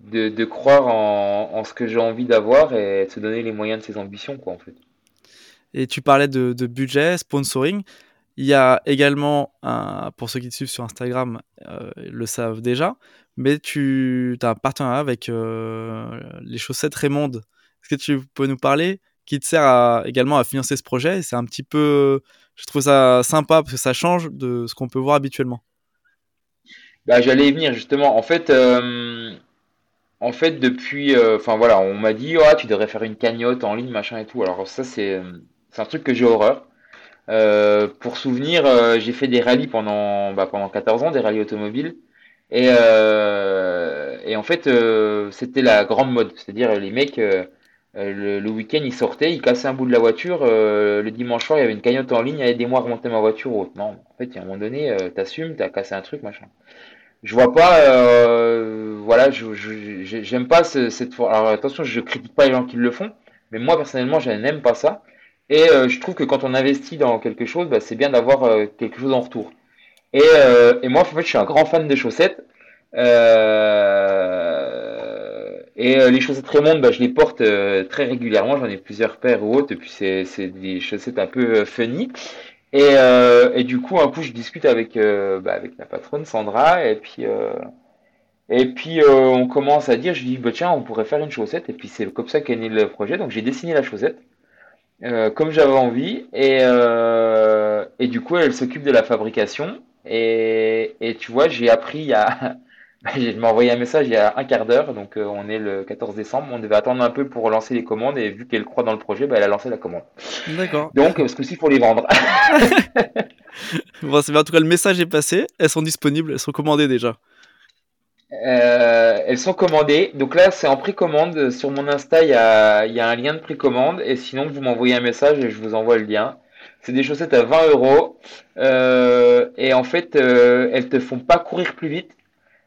de, croire en, en, ce que j'ai envie d'avoir et de se donner les moyens de ses ambitions, quoi, en fait. Et tu parlais de, budget, sponsoring. Il y a également, pour ceux qui te suivent sur Instagram, le savent déjà, mais tu as un partenariat avec euh, les chaussettes Raymond. Est-ce que tu peux nous parler qui te sert également à financer ce projet? C'est un petit peu, je trouve ça sympa parce que ça change de ce qu'on peut voir habituellement. Bah, j'allais y venir justement. En fait, euh, en fait, depuis, euh, enfin voilà, on m'a dit, oh, tu devrais faire une cagnotte en ligne, machin et tout. Alors ça, c'est, un truc que j'ai horreur. pour souvenir, j'ai fait des rallyes pendant, bah, pendant 14 ans, des rallyes automobiles. Et, euh, en fait, euh, c'était la grande mode. C'est-à-dire, les mecs, euh, le, le week-end, ils sortaient, ils cassaient un bout de la voiture. le dimanche soir, il y avait une cagnotte en ligne, aidez-moi à remonter ma voiture. Autre. Non, en fait, à un moment donné, t'assumes, t'as cassé un truc, machin. Je vois pas, voilà, je, j'aime pas cette. Alors attention, je critique pas les gens qui le font, mais moi personnellement, je n'aime pas ça. Et je trouve que quand on investit dans quelque chose, bah, c'est bien d'avoir quelque chose en retour. Et, euh, et, moi, en fait, je suis un grand fan des chaussettes. Euh, et euh, les chaussettes Raymond, bah, je les porte euh, très régulièrement. J'en ai plusieurs paires ou autres. Et puis, c'est, c'est des chaussettes un peu funny. Et, et du coup, un coup, je discute avec, bah, avec ma patronne Sandra. Et puis, et puis on commence à dire, je dis, bah, tiens, on pourrait faire une chaussette. Et puis, c'est comme ça qu'est né le projet. Donc, j'ai dessiné la chaussette. comme j'avais envie et, et du coup elle s'occupe de la fabrication et, et tu vois, j'ai appris (laughs) il. Je m'ai envoyé un message il y a un quart d'heure, donc euh, on est le 14 décembre. On devait attendre un peu pour lancer les commandes et vu qu'elle croit dans le projet, bah, elle a lancé la commande. D'accord. Donc ce coup-ci, il faut les vendre. (laughs) bon, c'est en tout cas le message est passé. Elles sont disponibles, elles sont commandées déjà. Euh, elles sont commandées. Donc là, c'est en précommande. Sur mon Insta, il y a, y a un lien de précommande. Et sinon, vous m'envoyez un message et je vous envoie le lien. C'est des chaussettes à 20 euros. Euh, et en fait, euh, elles te font pas courir plus vite.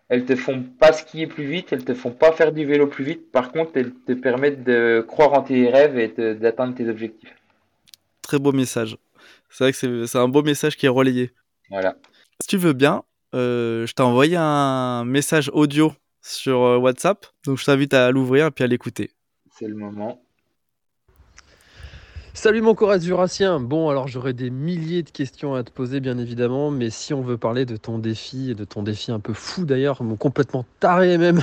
Elles te font pas skier plus vite. Elles te font pas faire du vélo plus vite. Par contre, elles te permettent de croire en tes rêves et d'atteindre tes objectifs. Très beau message. C'est vrai que c'est un beau message qui est relayé. Voilà. Si tu veux bien, euh, je t'ai envoyé un message audio sur WhatsApp. Donc je t'invite à l'ouvrir et puis à l'écouter. C'est le moment. Salut mon Coras Jurassien. Bon, alors j'aurais des milliers de questions à te poser, bien évidemment, mais si on veut parler de ton défi, et de ton défi un peu fou d'ailleurs, complètement taré même,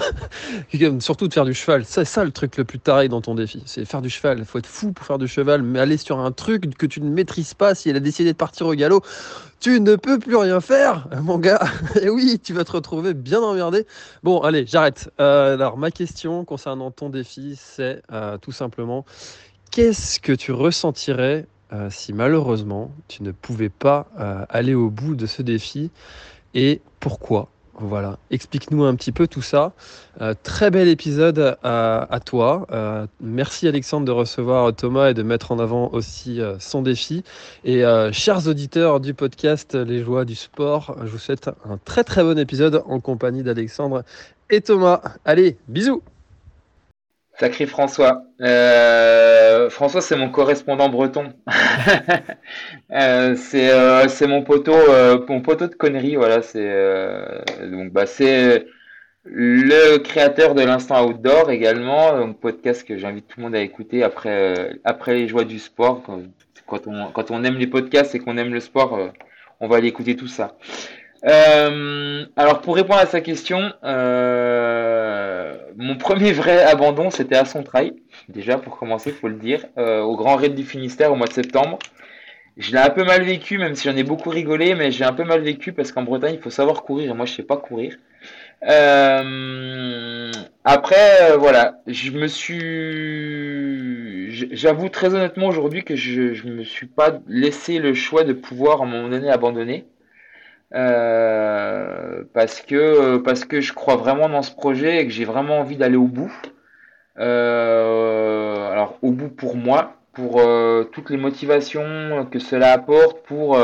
(laughs) surtout de faire du cheval, c'est ça le truc le plus taré dans ton défi, c'est faire du cheval. Il faut être fou pour faire du cheval, mais aller sur un truc que tu ne maîtrises pas, si elle a décidé de partir au galop, tu ne peux plus rien faire, mon gars. (laughs) Et oui, tu vas te retrouver bien emmerdé. Bon, allez, j'arrête. Euh, alors, ma question concernant ton défi, c'est euh, tout simplement Qu'est-ce que tu ressentirais euh, si malheureusement tu ne pouvais pas euh, aller au bout de ce défi et pourquoi? Voilà, explique-nous un petit peu tout ça. Euh, très bel épisode à, toi. Merci Alexandre de recevoir Thomas et de mettre en avant aussi son défi. Et chers auditeurs du podcast Les joies du sport, je vous souhaite un très très bon épisode en compagnie d'Alexandre et Thomas. Allez, bisous Sacré François. Euh, François, c'est mon correspondant breton. (laughs) euh, c'est euh, c'est mon poteau, mon poteau de conneries. Voilà, c'est donc bah c'est le créateur de l'instant outdoor également, un podcast que j'invite tout le monde à écouter après après les joies du sport. Quand, on quand on aime les podcasts et qu'on aime le sport, on va aller écouter tout ça. Alors pour répondre à sa question, euh, mon premier vrai abandon c'était à son trail, déjà pour commencer, faut le dire, euh, au Grand Raid du Finistère au mois de septembre. Je l'ai un peu mal vécu, même si j'en ai beaucoup rigolé, mais j'ai un peu mal vécu parce qu'en Bretagne il faut savoir courir et moi je sais pas courir. après voilà, je me suis, j'avoue très honnêtement aujourd'hui que je, je me suis pas laissé le choix de pouvoir à un moment donné abandonner. Euh, parce que parce que je crois vraiment dans ce projet et que j'ai vraiment envie d'aller au bout. Euh, alors au bout pour moi, pour euh, toutes les motivations que cela apporte, pour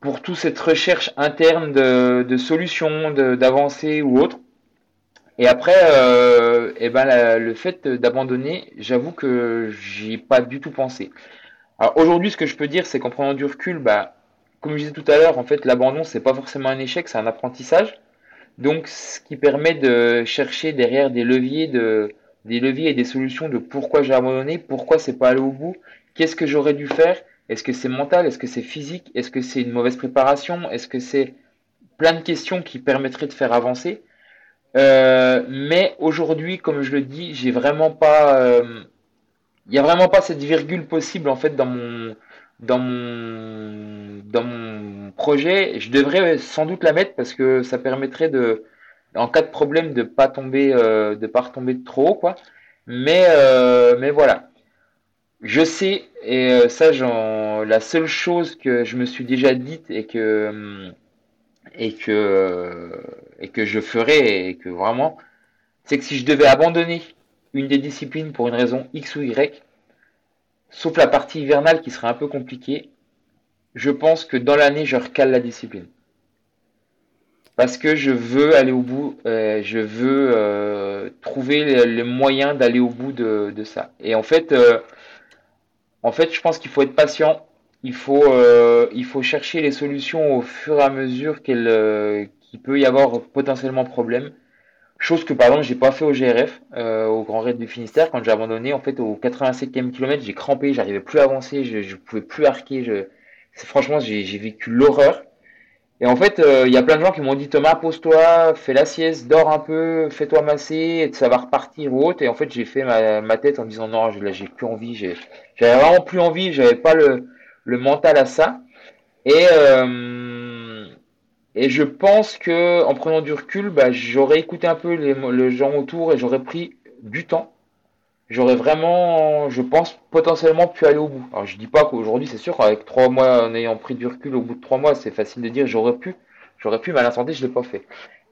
pour toute cette recherche interne de, de solutions, d'avancées ou autre. Et après, euh, et eh ben le fait d'abandonner, j'avoue que j'y ai pas du tout pensé. Aujourd'hui, ce que je peux dire, c'est qu'en prenant du recul, bah comme je disais tout à l'heure, en fait, l'abandon, c'est pas forcément un échec, c'est un apprentissage. Donc, ce qui permet de chercher derrière des leviers, de, des leviers et des solutions de pourquoi j'ai abandonné, pourquoi c'est pas allé au bout, qu'est-ce que j'aurais dû faire, est-ce que c'est mental, est-ce que c'est physique, est-ce que c'est une mauvaise préparation, est-ce que c'est plein de questions qui permettraient de faire avancer. Euh, mais aujourd'hui, comme je le dis, j'ai vraiment pas, euh, il n'y a vraiment pas cette virgule possible en fait dans mon dans mon, dans mon projet. Je devrais sans doute la mettre parce que ça permettrait de, en cas de problème, de pas tomber, euh, de pas retomber trop haut, quoi. Mais, euh, mais voilà. Je sais, et euh, ça, la seule chose que je me suis déjà dite et que, et que, et que je ferais, et que vraiment, c'est que si je devais abandonner une des disciplines pour une raison X ou Y, sauf la partie hivernale qui serait un peu compliquée, je pense que dans l'année, je recale la discipline. Parce que je veux aller au bout, euh, je veux euh, trouver les, moyens d'aller au bout de, ça. Et en fait, euh, en fait, je pense qu'il faut être patient. Il faut, il faut chercher les solutions au fur et à mesure qu'il peut y avoir potentiellement problème. Chose que par exemple j'ai pas fait au GRF, euh, au Grand Raid du Finistère, quand j'ai abandonné, en fait au 87e kilomètre, j'ai crampé, j'arrivais plus à avancer, je, je pouvais plus arquer, je... franchement j'ai vécu l'horreur. Et en fait, euh, il y a plein de gens qui m'ont dit Thomas, pose-toi, fais la sieste, dors un peu, fais-toi masser, et ça va repartir ou autre. Et en fait, j'ai fait ma, tête en disant non, là j'ai plus envie, j'avais vraiment plus envie, j'avais pas le, le mental à ça. Et euh, et je pense que en prenant du recul, bah, j'aurais écouté un peu les, gens autour et j'aurais pris du temps. J'aurais vraiment, je pense, potentiellement pu aller au bout. Alors je dis pas qu'aujourd'hui, c'est sûr, avec trois mois, en ayant pris du recul au bout de trois mois, c'est facile de dire j'aurais pu. J'aurais pu, mais à l'instant je l'ai pas fait.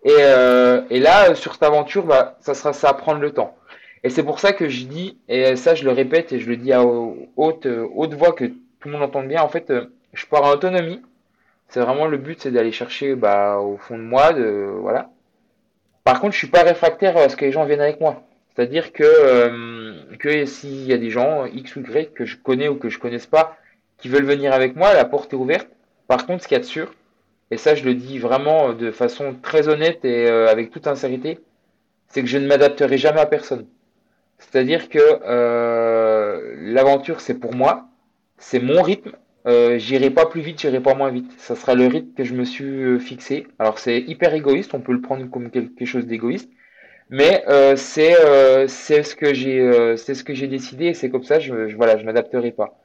Et, euh, et là, sur cette aventure, bah, ça sera ça à prendre le temps. Et c'est pour ça que je dis, et ça je le répète et je le dis à haute, haute voix que tout le monde entende bien, en fait, euh, je pars en autonomie c'est vraiment le but, c'est d'aller chercher bah, au fond de moi, de voilà. Par contre, je suis pas réfractaire à ce que les gens viennent avec moi. C'est-à-dire que euh, que s'il y a des gens X ou Y que je connais ou que je connaisse pas qui veulent venir avec moi, la porte est ouverte. Par contre, ce qu'il y a de sûr, et ça je le dis vraiment de façon très honnête et euh, avec toute sincérité, c'est que je ne m'adapterai jamais à personne. C'est-à-dire que euh, l'aventure c'est pour moi, c'est mon rythme, euh, j'irai pas plus vite, j'irai pas moins vite. Ça sera le rythme que je me suis euh, fixé. Alors c'est hyper égoïste, on peut le prendre comme quelque chose d'égoïste, mais euh, c'est euh, c'est ce que j'ai euh, c'est ce que j'ai décidé et c'est comme ça. Je, je voilà, je m'adapterai pas.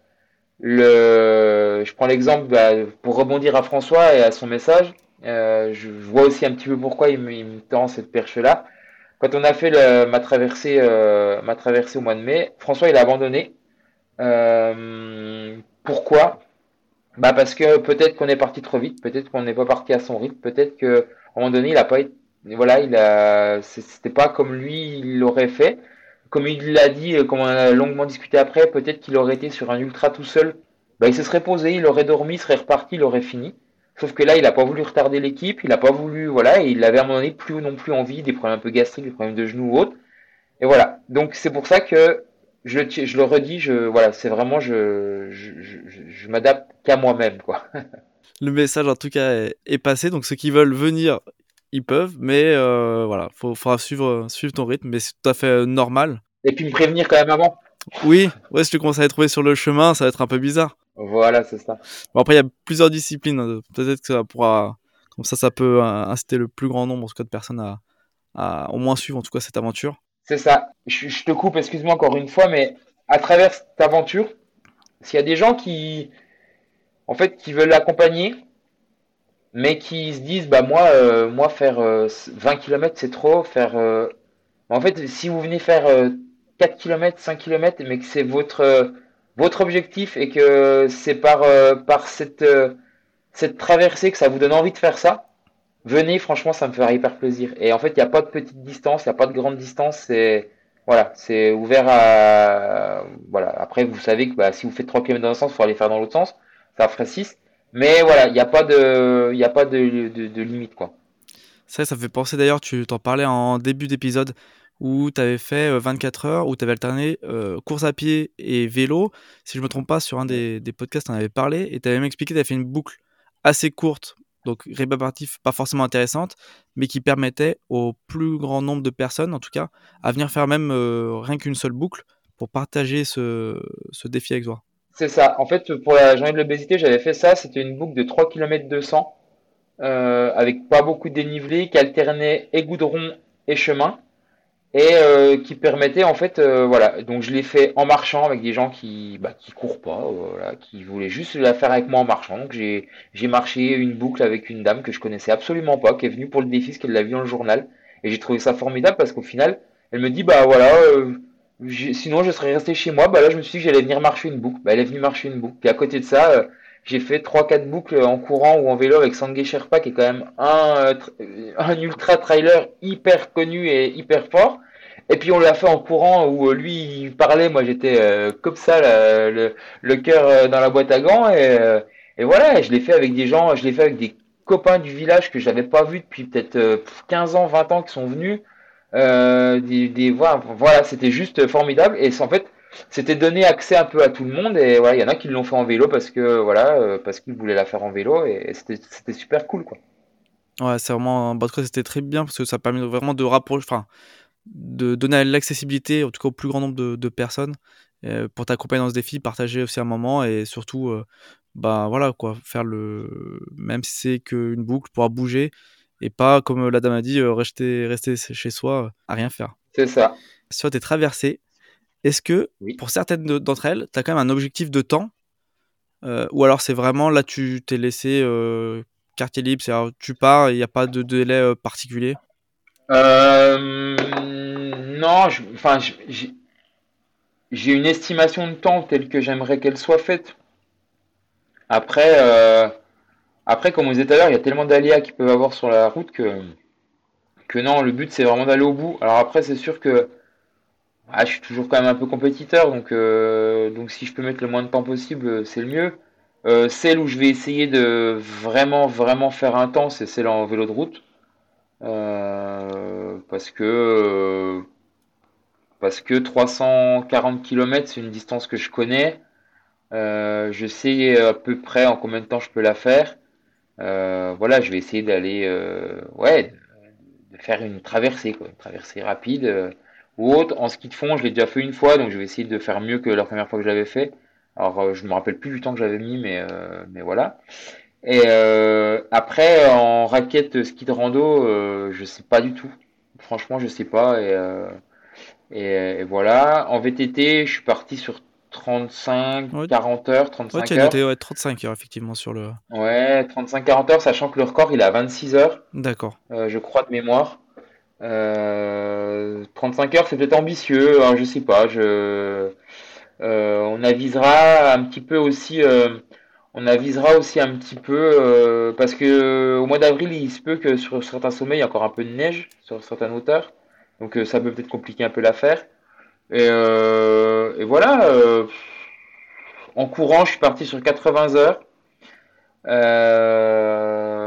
Le, je prends l'exemple bah, pour rebondir à François et à son message. je, je, vois aussi un petit peu pourquoi il me, il me tend cette perche là. Quand on a fait le, ma traversée ma traversée au mois de mai, François il a abandonné. pourquoi? Bah parce que peut-être qu'on est parti trop vite, peut-être qu'on n'est pas parti à son rythme, peut-être qu'à un moment donné, il a pas été, voilà, il a, c'était pas comme lui il l'aurait fait. Comme il l'a dit, euh, comme on a longuement discuté après, peut-être qu'il aurait été sur un ultra tout seul. Bah il se serait posé, il aurait dormi, il serait reparti, il aurait fini. Sauf que là, il a pas voulu retarder l'équipe, il a pas voulu, voilà, et il avait à un moment donné plus non plus envie, des problèmes un peu gastriques, des problèmes de genoux ou autres. Et voilà. Donc c'est pour ça que je, je le redis, je, voilà, c'est vraiment, je, je, je, m'adapte qu'à moi-même, quoi. (laughs) Le message, en tout cas, est, passé. Donc, ceux qui veulent venir, ils peuvent. Mais euh, voilà, il faudra suivre, suivre ton rythme. Mais c'est tout à fait euh, normal. Et puis me prévenir quand même avant. Oui, ouais, si tu commences à les trouver sur le chemin, ça va être un peu bizarre. Voilà, c'est ça. Bon, après, il y a plusieurs disciplines. Hein. Peut-être que ça pourra. Comme ça, ça peut inciter le plus grand nombre en tout cas, de personnes à, à au moins suivre en tout cas cette aventure. C'est ça. Je, te coupe, excuse-moi encore une fois, mais à travers cette aventure, s'il y a des gens qui, en fait, qui veulent l'accompagner, mais qui se disent, bah moi, euh, moi faire 20 euh, km c'est trop, faire. Euh, en fait, si vous venez faire 4 km, 5 km, mais que c'est votre votre objectif et que c'est par par cette cette traversée que ça vous donne envie de faire ça, venez, franchement, ça me ferait hyper plaisir. Et en fait, il n'y a pas de petite distance, il n'y a pas de grande distance, c'est voilà, c'est ouvert à voilà. Après, vous savez que bah, si vous faites 3 km dans un sens, il faut aller faire dans l'autre sens, ça ferait 6. Mais voilà, il n'y a pas de, il a pas de, de, limite quoi. Ça, ça fait penser d'ailleurs, tu t'en parlais en début d'épisode où tu avais fait 24 euh, heures, où tu avais alterné euh, course à pied et vélo. Si je me trompe pas, sur un des, des podcasts, on avait parlé et tu avais même expliqué que tu avais fait une boucle assez courte donc rébarbatif pas forcément intéressante, mais qui permettait au plus grand nombre de personnes, en tout cas, à venir faire même euh, rien qu'une seule boucle pour partager ce, défi avec toi. C'est ça. En fait, pour la journée de l'obésité, j'avais fait ça. C'était une boucle de 3 km 200 avec pas beaucoup de dénivelé qui alternait et goudron et chemin et euh, qui permettait en fait euh, voilà. Donc je l'ai fait en marchant avec des gens qui bah, qui courent pas euh, voilà qui voulaient juste la faire avec moi en marchant. Donc j'ai j'ai marché une boucle avec une dame que je connaissais absolument pas qui est venue pour le défi parce qu'elle l'a vu dans le journal. Et j'ai trouvé ça formidable parce qu'au final elle me dit bah voilà sinon je serais resté chez moi. Bah là je me suis dit que j'allais venir marcher une boucle. Bah elle est venue marcher une boucle. Puis à côté de ça j'ai fait trois quatre boucles en courant ou en vélo avec Sangay Sherpa qui est quand même un un ultra trailer hyper connu et hyper fort et puis on l'a fait en courant où euh, lui il parlait, moi j'étais euh, comme ça, le, le cœur euh, dans la boîte à gants. Et, et voilà, je l'ai fait avec des gens, je l'ai fait avec des copains du village que j'avais pas vu depuis peut-être 15 ans, 20 ans qui sont venus. des, des, voilà, voilà c'était juste formidable. Et en fait, c'était donner accès un peu à tout le monde. Et voilà, il y en a qui l'ont fait en vélo parce que voilà, parce qu'ils voulaient la faire en vélo. Et, c'était super cool quoi. Ouais, c'est vraiment, bah, c'était très bien parce que ça permet vraiment de rapprocher, enfin, de donner l'accessibilité, en tout cas au plus grand nombre de, personnes, euh, pour t'accompagner dans ce défi, partager aussi un moment et surtout, euh, bah voilà quoi, faire le, même si c'est qu'une boucle, pouvoir bouger et pas comme la dame a dit, euh, rester, rester chez soi à rien faire. C'est ça. Sur tes traversées, est-ce que pour certaines d'entre elles, tu as quand même un objectif de temps ou alors c'est vraiment là tu t'es laissé quartier libre, c'est-à-dire tu pars, il n'y a pas de délai particulier? Euh, non, enfin, j'ai une estimation de temps telle que j'aimerais qu'elle soit faite. Après, euh, après, comme vous disiez tout à l'heure, il y a tellement d'aléas qu'ils peuvent avoir sur la route que, que non, le but c'est vraiment d'aller au bout. Alors après, c'est sûr que ah, je suis toujours quand même un peu compétiteur, donc, euh, donc si je peux mettre le moins de temps possible, c'est le mieux. Euh, celle où je vais essayer de vraiment, vraiment faire un temps, c'est celle en vélo de route. Euh, parce que euh, parce que 340 km c'est une distance que je connais. Euh, je sais à peu près en combien de temps je peux la faire. voilà, je vais essayer d'aller ouais de faire une traversée quoi, une traversée rapide ou autre. En ski de fond, je l'ai déjà fait une fois, donc je vais essayer de faire mieux que la première fois que je l'avais fait. Alors je me rappelle plus du temps que j'avais mis, mais mais voilà. Et euh, après, en raquette ski de rando, euh, je sais pas du tout. Franchement, je sais pas. Et, euh, et, voilà. En VTT, je suis parti sur 35, 40 heures, 35 ouais, tu as noté, ouais, 35 heures, effectivement, sur le. Ouais, 35-40 heures, sachant que le record, il est à 26 heures. D'accord. je crois de mémoire. 35 heures, c'est peut-être ambitieux, hein, je sais pas. Je, on avisera un petit peu aussi On avisera aussi un petit peu parce que au mois d'avril, il se peut que sur certains sommets, il y a encore un peu de neige sur certaines hauteurs. Donc ça peut peut-être compliquer un peu l'affaire. Et, et voilà. en courant, je suis parti sur 80 heures.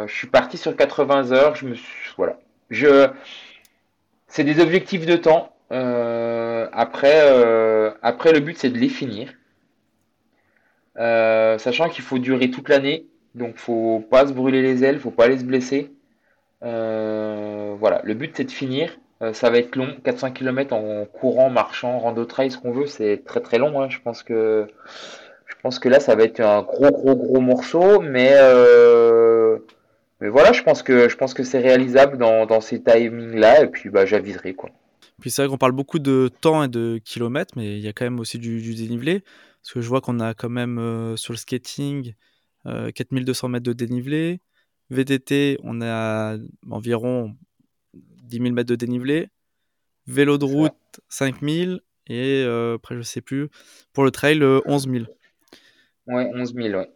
je suis parti sur 80 heures. Je me suis, voilà. Je, c'est des objectifs de temps. Euh, après, euh, après, le but, c'est de les finir. Euh, sachant qu'il faut durer toute l'année. Donc, faut pas se brûler les ailes, faut pas aller se blesser. voilà, le but, c'est de finir. ça va être long, 400 km en courant, marchant, rando trail, ce qu'on veut, c'est très très long. Hein. Je pense que je pense que là, ça va être un gros gros gros morceau, mais mais voilà, je pense que je pense que c'est réalisable dans, dans ces timings-là, et puis bah, j'aviserai quoi. Puis c'est vrai qu'on parle beaucoup de temps et de kilomètres, mais il y a quand même aussi du, dénivelé. Parce que je vois qu'on a quand même euh, sur le skating 4200 euh, mètres de dénivelé. VTT, on a environ 10 000 mètres de dénivelé. Vélo de route, 5000. Et euh, après, je sais plus. Pour le trail, 11 000. Ouais, 11 000, ouais.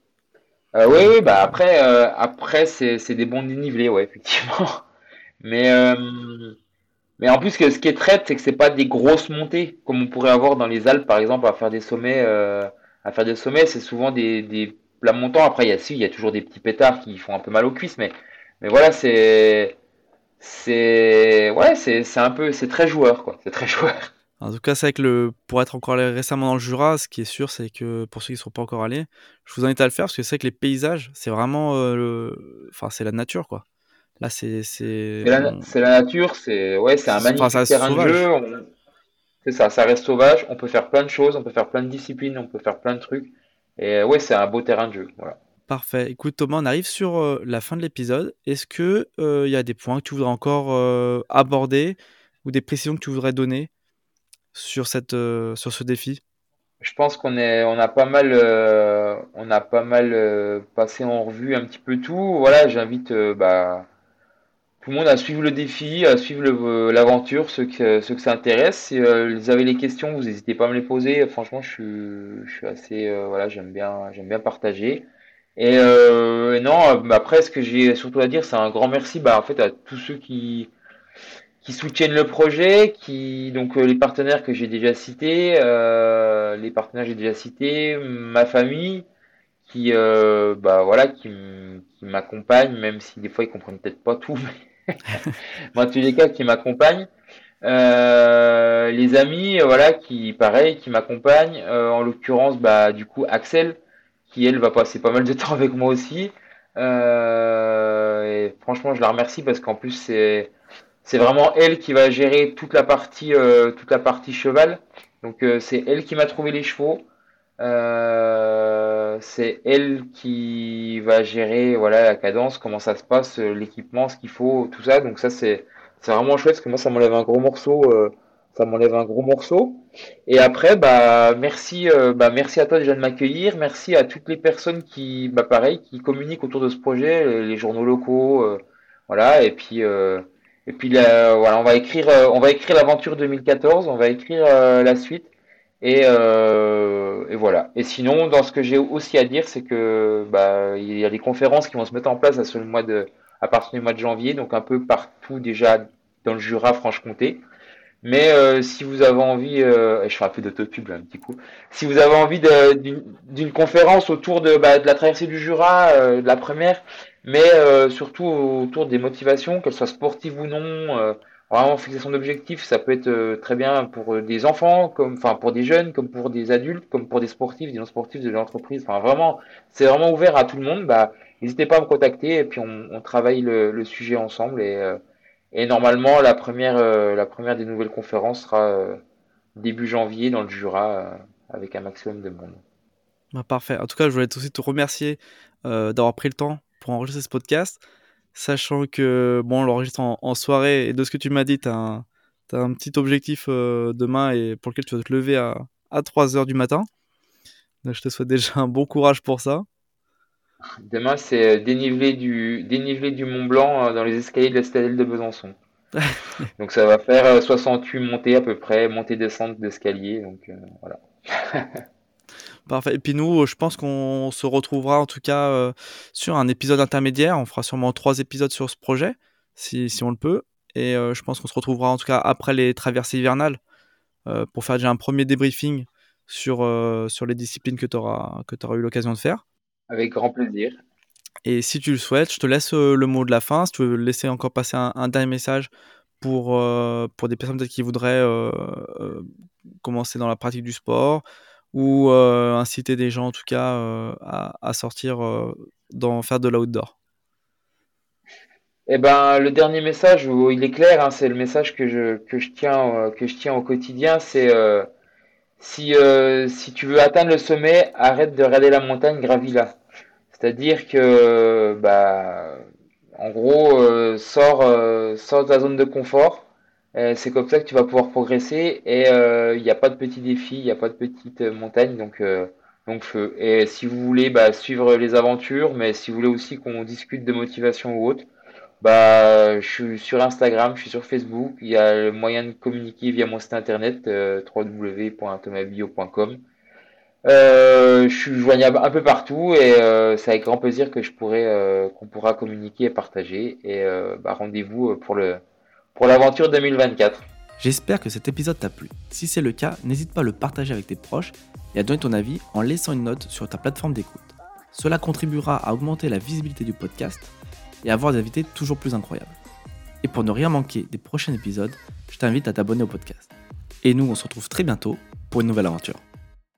Euh, oui, oui, bah après, euh, après c'est, c'est des bons dénivelés, ouais, effectivement. (laughs) Mais, euh, mais en plus, ce qui est traite, c'est que c'est pas des grosses montées, comme on pourrait avoir dans les Alpes, par exemple, à faire des sommets, à faire des sommets, c'est souvent des, des plats montants. Après, il y a, si, il y a toujours des petits pétards qui font un peu mal aux cuisses, mais, mais voilà, c'est, c'est, ouais, c'est, c'est un peu, c'est très joueur, quoi. C'est très (laughs) joueur. En tout cas, c'est que le, pour être encore allé récemment dans le Jura, ce qui est sûr, c'est que pour ceux qui ne sont pas encore allés, je vous invite à le faire parce que c'est que les paysages, c'est vraiment, euh, enfin, c'est la nature, quoi. Là, c'est, c'est. La, la, nature, c'est, ouais, c'est un magnifique terrain de jeu. C'est ça, ça reste sauvage. On peut faire plein de choses, on peut faire plein de disciplines, on peut faire plein de trucs. Et ouais, c'est un beau terrain de jeu. Voilà. Parfait. Écoute Thomas, on arrive sur euh, la fin de l'épisode. Est-ce que il euh, y a des points que tu voudrais encore aborder ou des précisions que tu voudrais donner? Euh, sur ce défi? Je pense qu'on on a pas mal, euh, on a pas mal euh, passé en revue un petit peu tout. Voilà, j'invite bah, tout le monde à suivre le défi, à suivre l'aventure, ceux que, ceux que ça intéresse. Si vous avez les questions, vous n'hésitez pas à me les poser. Franchement, je voilà, j'aime bien, bien partager. Et non, après, ce que j'ai surtout à dire, c'est un grand merci, bah, en fait, à tous ceux qui, qui soutiennent le projet, qui donc euh, les partenaires que j'ai déjà cités, euh, les partenaires que j'ai déjà cités, ma famille, qui euh, bah voilà, qui, m'accompagnent, même si des fois ils comprennent peut-être pas tout, mais (laughs) moi tous les cas qui m'accompagnent. les amis, voilà, qui pareil, qui m'accompagnent. en l'occurrence, bah du coup Axel, qui elle va passer pas mal de (laughs) temps avec moi aussi. et franchement, je la remercie parce qu'en plus c'est c'est vraiment elle qui va gérer toute la partie, euh, toute la partie cheval. Donc euh, c'est elle qui m'a trouvé les chevaux. Euh, c'est elle qui va gérer voilà la cadence, comment ça se passe, l'équipement, ce qu'il faut, tout ça. Donc ça c'est c'est vraiment chouette parce que moi ça m'enlève un gros morceau, ça m'enlève un gros morceau. Et après bah merci bah merci à toi déjà de m'accueillir, merci à toutes les personnes qui bah pareil qui communiquent autour de ce projet, les, journaux locaux, voilà et puis et puis là, voilà, on va écrire, euh, on va écrire l'aventure 2014, on va écrire euh, la suite. Et, euh, et, voilà. Et sinon, dans ce que j'ai aussi à dire, c'est que bah, il y a des conférences qui vont se mettre en place à, ce mois de, à partir du mois de janvier, donc un peu partout déjà dans le Jura, Franche-Comté. Mais euh, si vous avez envie, euh, je fais un peu d'autopub un petit coup. Si vous avez envie d'une conférence autour de, bah, de la traversée du Jura, euh, de la première, mais euh, surtout autour des motivations, qu'elles soient sportives ou non, euh, vraiment fixation d'objectifs, ça peut être euh, très bien pour des enfants, comme, enfin pour des jeunes, comme pour des adultes, comme pour des sportifs, des non sportifs de l'entreprise. Enfin vraiment, c'est vraiment ouvert à tout le monde. Bah, n'hésitez pas à me contacter et puis on, on travaille le, le, sujet ensemble et, et normalement la première, la première des nouvelles conférences sera début janvier dans le Jura avec un maximum de monde. Bah, parfait. En tout cas, je voulais aussi te remercier d'avoir pris le temps pour enregistrer ce podcast, sachant que, bon, on l'enregistre en, soirée, et de ce que tu m'as dit, tu as, un petit objectif euh, demain et pour lequel tu vas te lever à, à 3 heures du matin. Donc, je te souhaite déjà un bon courage pour ça. Demain, c'est dénivelé du, dénivelé du Mont Blanc euh, dans les escaliers de la citadelle de Besançon. (laughs) donc ça va faire 68 euh, montées à peu près, montée-descente d'escalier. Donc voilà. (laughs) Parfait. Et puis nous, je pense qu'on se retrouvera en tout cas euh, sur un épisode intermédiaire. On fera sûrement trois épisodes sur ce projet, si, si on le peut. Et euh, je pense qu'on se retrouvera en tout cas après les traversées hivernales euh, pour faire déjà un premier débriefing sur, sur les disciplines que tu auras, eu l'occasion de faire. Avec grand plaisir. Et si tu le souhaites, je te laisse le mot de la fin. Si tu veux laisser encore passer un, un dernier message pour, pour des personnes qui voudraient commencer dans la pratique du sport, ou inciter des gens en tout cas à, sortir dans faire de l'outdoor? Eh ben, le dernier message, il est clair, hein, c'est le message que je, que je, tiens, que je tiens au quotidien, c'est si, si tu veux atteindre le sommet, arrête de regarder la montagne, gravis-la. C'est-à-dire que, bah, en gros, sors, de ta zone de confort, euh, c'est comme ça que tu vas pouvoir progresser et euh, il n'y a pas de petits défis, il n'y a pas de petites euh, montagnes, donc donc feu. Et si vous voulez bah, suivre les aventures, mais si vous voulez aussi qu'on discute de motivation ou autre, bah je suis sur Instagram, je suis sur Facebook, il y a le moyen de communiquer via mon site internet www.tomabio.com. je suis joignable un peu partout et c'est avec grand plaisir que je pourrais qu'on pourra communiquer et partager et bah, rendez-vous pour le pour l'aventure 2024. J'espère que cet épisode t'a plu. Si c'est le cas, n'hésite pas à le partager avec tes proches et à donner ton avis en laissant une note sur ta plateforme d'écoute. Cela contribuera à augmenter la visibilité du podcast et à avoir des invités toujours plus incroyables. Et pour ne rien manquer des prochains épisodes, je t'invite à t'abonner au podcast. Et nous, on se retrouve très bientôt pour une nouvelle aventure.